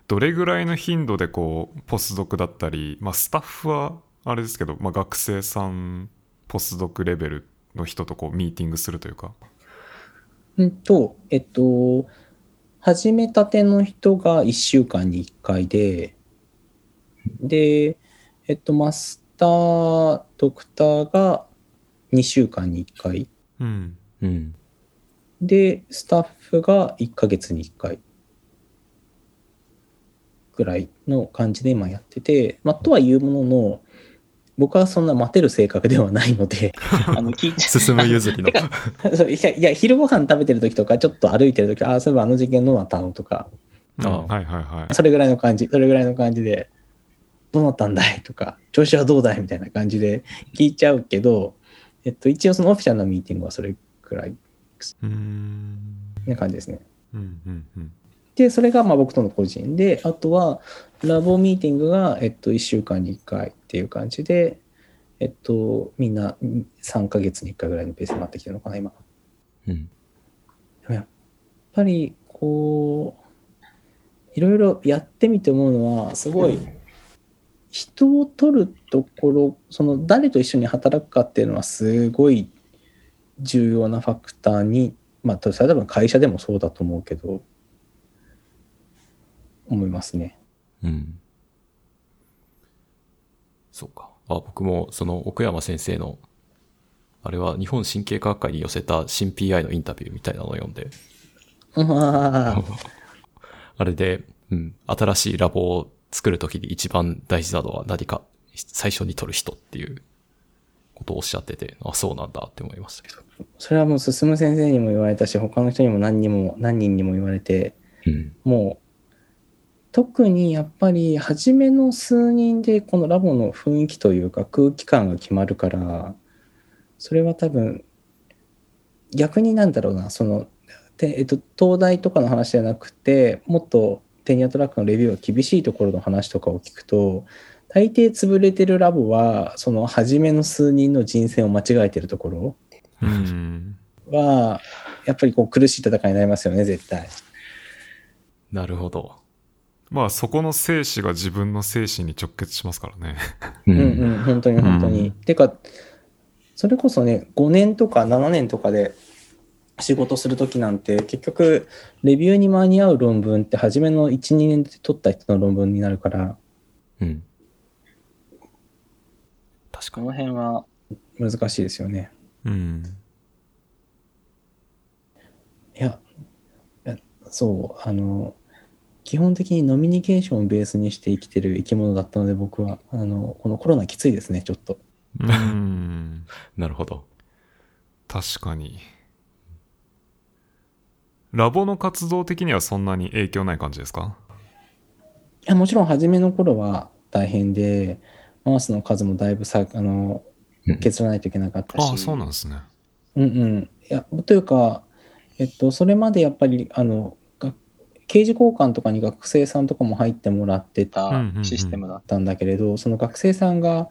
どれぐらいの頻度でこうポスドクだったり、まあ、スタッフはあれですけど、まあ、学生さんポスドクレベルの人とこうミーティングするというかうんとえっと始めたての人が1週間に1回ででえっとマスタードクターが2週間に1回うんうん。で、スタッフが1ヶ月に1回。ぐらいの感じで今やってて、まあ、とはいうものの、僕はそんな待てる性格ではないので、あの、聞いて、進む譲りの。いや、いや昼ご飯食べてる時とか、ちょっと歩いてる時、ああ、そういえばあの事件どうなったのとか、あうんはいはいはい。それぐらいの感じ、それぐらいの感じで、どうなったんだいとか、調子はどうだいみたいな感じで聞いちゃうけど、えっと、一応そのオフィシャルなミーティングはそれくらいうんな感じですね。うんうんうんで、それがまあ僕との個人で、あとはラボミーティングが、えっと、1週間に1回っていう感じで、えっと、みんな3ヶ月に1回ぐらいのペースになってきてるのかな、今。うん。やっぱり、こう、いろいろやってみて思うのは、すごい、人を取るところ、その誰と一緒に働くかっていうのはすごい重要なファクターに、まあ、それは多分会社でもそうだと思うけど、思いますね。うん。そうか。あ、僕もその奥山先生の、あれは日本神経科学会に寄せた新 PI のインタビューみたいなのを読んで、あ あれで、うん、新しいラボを作るときに一番大事なのは何か最初に取る人っていうことをおっしゃってて、あ、そうなんだって思いましたけど。それはもう進先生にも言われたし、他の人にも何にも、何人にも言われて、うん。もう、特にやっぱり初めの数人でこのラボの雰囲気というか空気感が決まるから、それは多分、逆になんだろうな、その、えっと、東大とかの話じゃなくて、もっとテニアトラックのレビューが厳しいところの話とかを聞くと、大抵潰れてるラボは、その初めの数人の人選を間違えてるところうんは、やっぱりこう苦しい戦いになりますよね、絶対。なるほど。まあそこの生死が自分の生死に直結しますからねううんうん、本当に本当に。うんてか、それこそね、5年とか7年とかで仕事するときなんて、結局、レビューに間に合う論文って、初めの1、2年で取った人の論文になるから、うん。確かこに。の辺は、難しいですよね。うんいや、いやそう、あの、基本的にノミニケーションをベースにして生きてる生き物だったので、僕は、あの、このコロナきついですね、ちょっと。うん なるほど。確かにラボの活動的にはそんなに影響ない感じですか？いやもちろん初めの頃は大変で、マウスの数もだいぶさ、あのうん、削らないといけなかったし。ああそうなんですねうんうん。いや、というか、えっと、それまでやっぱり、あの、が刑事交換とかに学生さんとかも入ってもらってたシステムだったんだけれど、その学生さんが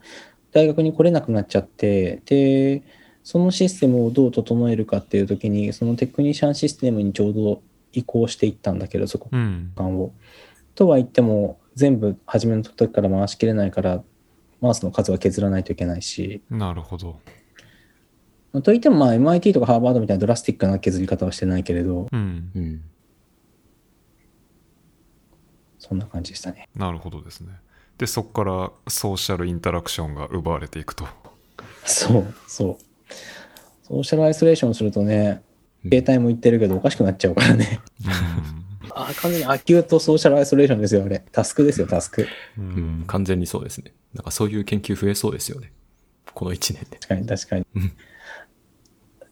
大学に来れなくなっちゃって、で、そのシステムをどう整えるかっていう時に、そのテクニシャンシステムにちょうど移行していったんだけど、そこうん間を。とは言っても、全部初めの時から回しきれないから、マウスの数は削らないといけないし、なるほどといってもまあ MIT とかハーバードみたいなドラスティックな削り方はしてないけれど、うんうん。そんな感じでしたね。なるほどですねでそこからソーシャルインタラクションが奪われていくとそう、そう。ソーシャルアイソレーションするとね、携帯も言ってるけどおかしくなっちゃうからね。うあ、完全にアキュートソーシャルアイソレーションですよ、あれ。タスクですよ、タスク。ん、ううんん、完全にそうですね。なんかそういう研究増えそうですよね。この1年で。確かに確かにうん。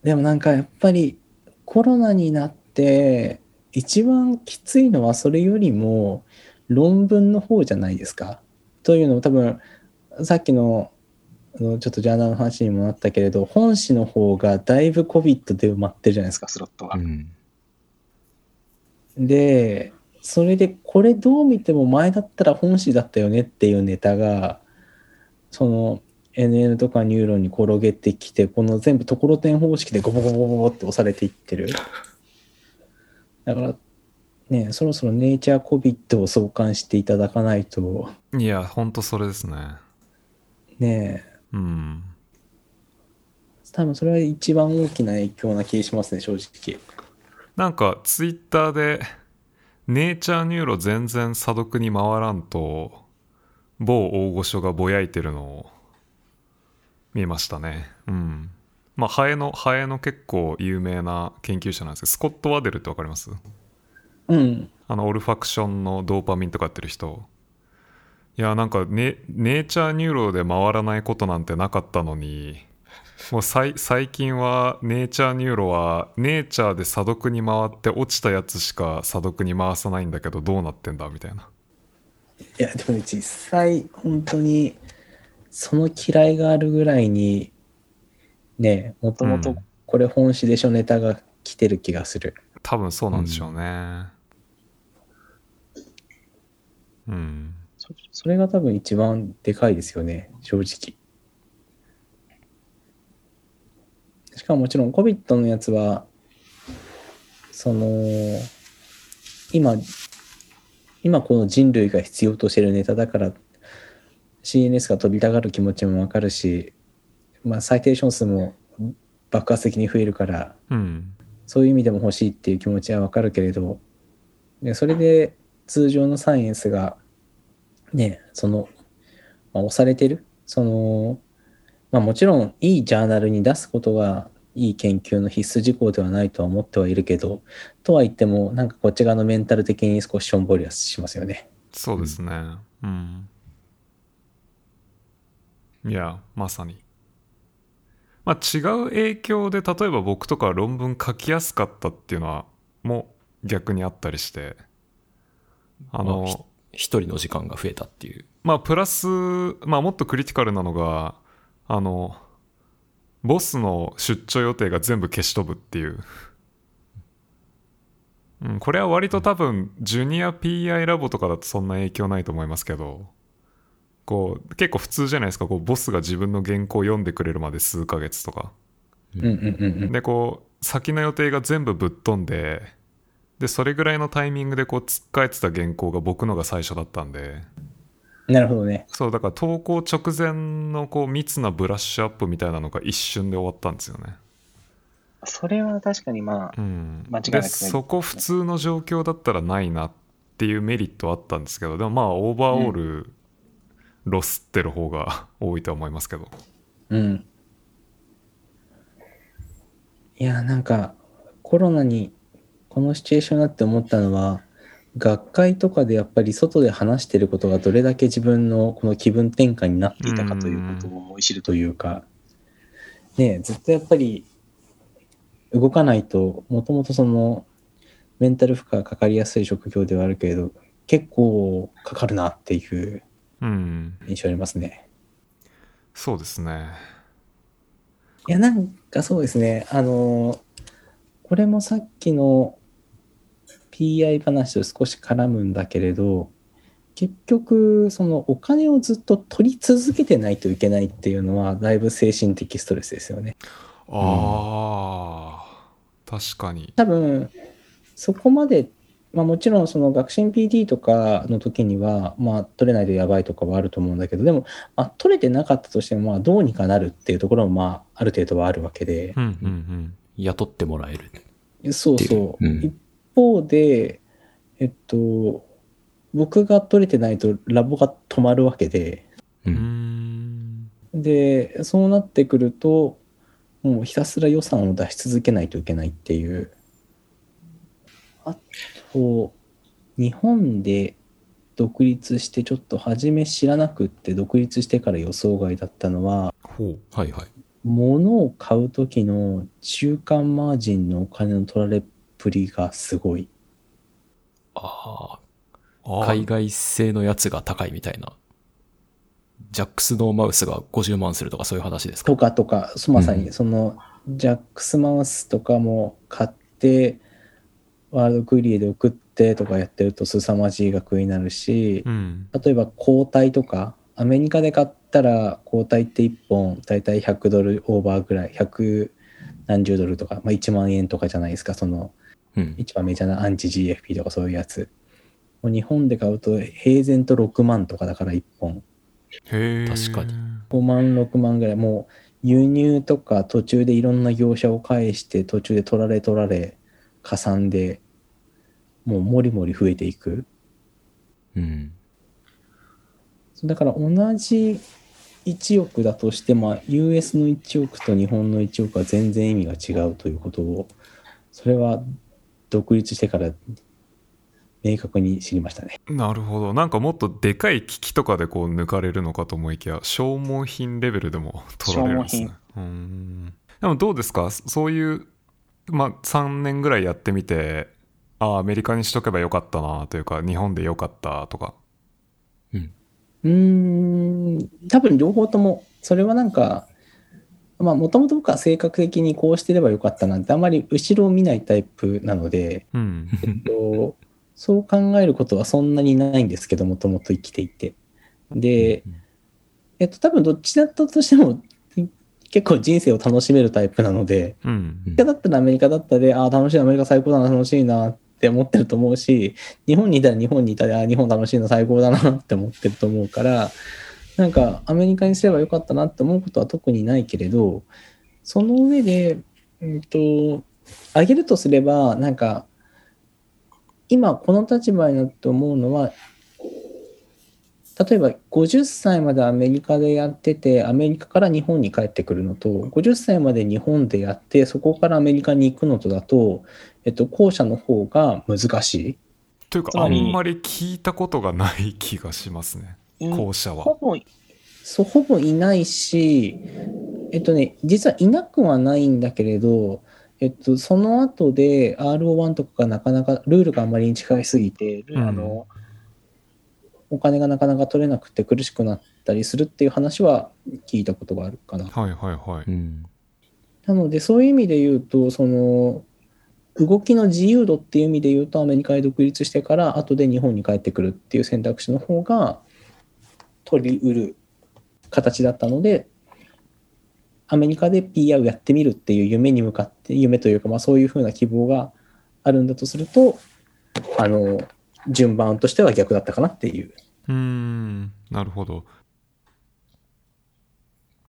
でもなんかやっぱりコロナになって一番きついのはそれよりも論文の方じゃないですか。というのも多分さっきのちょっとジャーナルの話にもなったけれど本誌の方がだいぶ COVID で埋まってるじゃないですか。スロットが。うん。でそれでこれどう見ても前だったら本誌だったよねっていうネタがその NN とかニューロンに転げてきてこの全部ところてん方式でゴボゴボゴボゴって押されていってる。だからねそろそろネイチャーコビットを相関していただかないと。いやほんとそれですね。ね。うん。多分それは一番大きな影響な気がしますね正直なんかツイッターで Nature Neuro 全然査読に回らんと某大御所がぼやいてるのを見ましたね。うん。まあハエのハエの結構有名な研究者なんですけど Scott Waddell ってわかります？うん。あの olfaction のドーパミンとかやってる人。いやなんかネ Nature Neuro で回らないことなんてなかったのにもうさい最近は Nature Neuro はネイチャーで査読に回って落ちたやつしか査読に回さないんだけどどうなってんだみたいな。いやでも実際本当にその嫌いがあるぐらいにねもともとうん。これ本誌でしょネタが来てる気がする、多分そうなんでしょうね。うん。そそれが多分一番でかいですよね正直しかももちろん COVID のやつはその今今この人類が必要としてるネタだから CNS が飛びたがる気持ちもわかるし、まあ、サイテーション数も爆発的に増えるからうん。そういう意味でも欲しいっていう気持ちはわかるけれど、でそれで通常のサイエンスが、ね、その、まあ、押されてる、その、まあもちろんいいジャーナルに出すことがいい研究の必須事項ではないとは思ってはいるけど、とは言っても、なんかこっち側のメンタル的に少ししょんぼりはしますよね。そうですねうんいやまさにまあ違う影響で例えば僕とか論文書きやすかったっていうのはもう逆にあったりしてあの一人の時間が増えたっていう。まあプラスまあもっとクリティカルなのがあのボスの出張予定が全部消し飛ぶっていう、うん、これは割と多分ジュニア PI ラボとかだとそんな影響ないと思いますけどこう結構普通じゃないですか。こうボスが自分の原稿を読んでくれるまで数ヶ月とか。でこう先の予定が全部ぶっ飛んででそれぐらいのタイミングでこうつっかえてた原稿が僕のが最初だったんでなるほどね。そうだから投稿直前のこう密なブラッシュアップみたいなのが一瞬で終わったんですよね。それは確かにまあ、うん、間違いなくでそこ普通の状況だったらないなっていうメリットはあったんですけどでもまあオーバーオールロスってる方が多いとは思いますけど。うん。いや、なんか、コロナに、このシチュエーションになって思ったのは、学会とかでやっぱり外で話してることがどれだけ自分のこの気分転換になっていたかということを思い知るというか、ねえずっとやっぱり動かないと、もともとそのメンタル負荷がかかりやすい職業ではあるけれど、結構かかるなっていううん、印象ありますね。そうですね。いや、なんかそうですね。あの、これもさっきの PI 話と少し絡むんだけれど、結局、そのお金をずっと取り続けてないといけないっていうのは、だいぶ精神的ストレスですよね。ああ、確かに。多分、そこまで、まあもちろんその学習 PD とかの時には、まあ取れないとやばいとかはあると思うんだけど、でも、まあ取れてなかったとしても、まあどうにかなるっていうところも、まあある程度はあるわけで、うんうんうん。雇ってもらえる。そうそう。うん一方で、えっと、僕が取れてないとラボが止まるわけで、う。うんん。で、そうなってくると、もうひたすら予算を出し続けないといけないっていう。あと、日本で独立してちょっと初め知らなくって独立してから予想外だったのは、ほう。はいはい。物を買う時の中間マージンのお金の取られっぷりがすごい。あああ、海外製のやつが高いみたいな。ジャックスのマウスが50万するとかそういう話ですか？とかとか、そまさうにその、ジャックスマウスとかも買って、ワールドクリエで送ってとかやってると凄まじい額になるし、うん。例えば抗体とか、アメリカで買ったら抗体って1本だいたい100ドルオーバーぐらい、100何十ドルとか、まあ、1万円とかじゃないですか、そのうん。一番メジャーなアンチ GFP とかそういうやつ。もう日本で買うと平然と6万とかだから1本。へえ。確かに。5万、6万ぐらい。もう輸入とか途中でいろんな業者を介して途中で取られ取られ、加算で、もうもりもり増えていく。うん。だから同じ1億だとしても、US の1億と日本の1億は全然意味が違うということを、それは独立してから明確に知りましたね。なるほど。なんかもっとでかい機器とかでこう抜かれるのかと思いきや、消耗品レベルでも 取られるんですね。うーん。でもどうですか？そういう、まあ3年ぐらいやってみて、ああ、アメリカにしとけばよかったなというか、日本でよかったとか。うん。うーん、多分両方とも、それはなんか、まあ、もともと僕は性格的にこうしてればよかったなんて、あまり後ろを見ないタイプなので、うん。えっとそう考えることはそんなにないんですけど、もともと生きていて。で、えっと、多分どっちだったとしても、結構人生を楽しめるタイプなので、うん。アメリカだったらアメリカだったで、ああ、楽しい、アメリカ最高だな、楽しいなって思ってると思うし、日本にいたら日本にいたら、ああ、日本楽しいな、最高だなって思ってると思うから、なんかアメリカにすればよかったなって思うことは特にないけれど、その上で、うんと、あげるとすれば、なんか、今この立場になって思うのは、例えば50歳までアメリカでやってて、アメリカから日本に帰ってくるのと、50歳まで日本でやって、そこからアメリカに行くのとだと、えっと、後者の方が難しい。というか、あんまり聞いたことがない気がしますね。うん後者は。ほぼそう、ほぼいないし、えっとね、実はいなくはないんだけれど、えっと、その後で RO1 とかがなかなか、ルールがあまりに近いすぎて、うんあの、お金がなかなか取れなくて苦しくなったりするっていう話は聞いたことがあるかな。はいはいはい。うん。なので、そういう意味で言うと、その、動きの自由度っていう意味で言うと、アメリカで独立してから、後で日本に帰ってくるっていう選択肢の方が取りうる形だったので、アメリカで PR をやってみるっていう夢に向かって、夢というか、まあそういうふうな希望があるんだとすると、あの、順番としては逆だったかなっていう。うん、なるほど。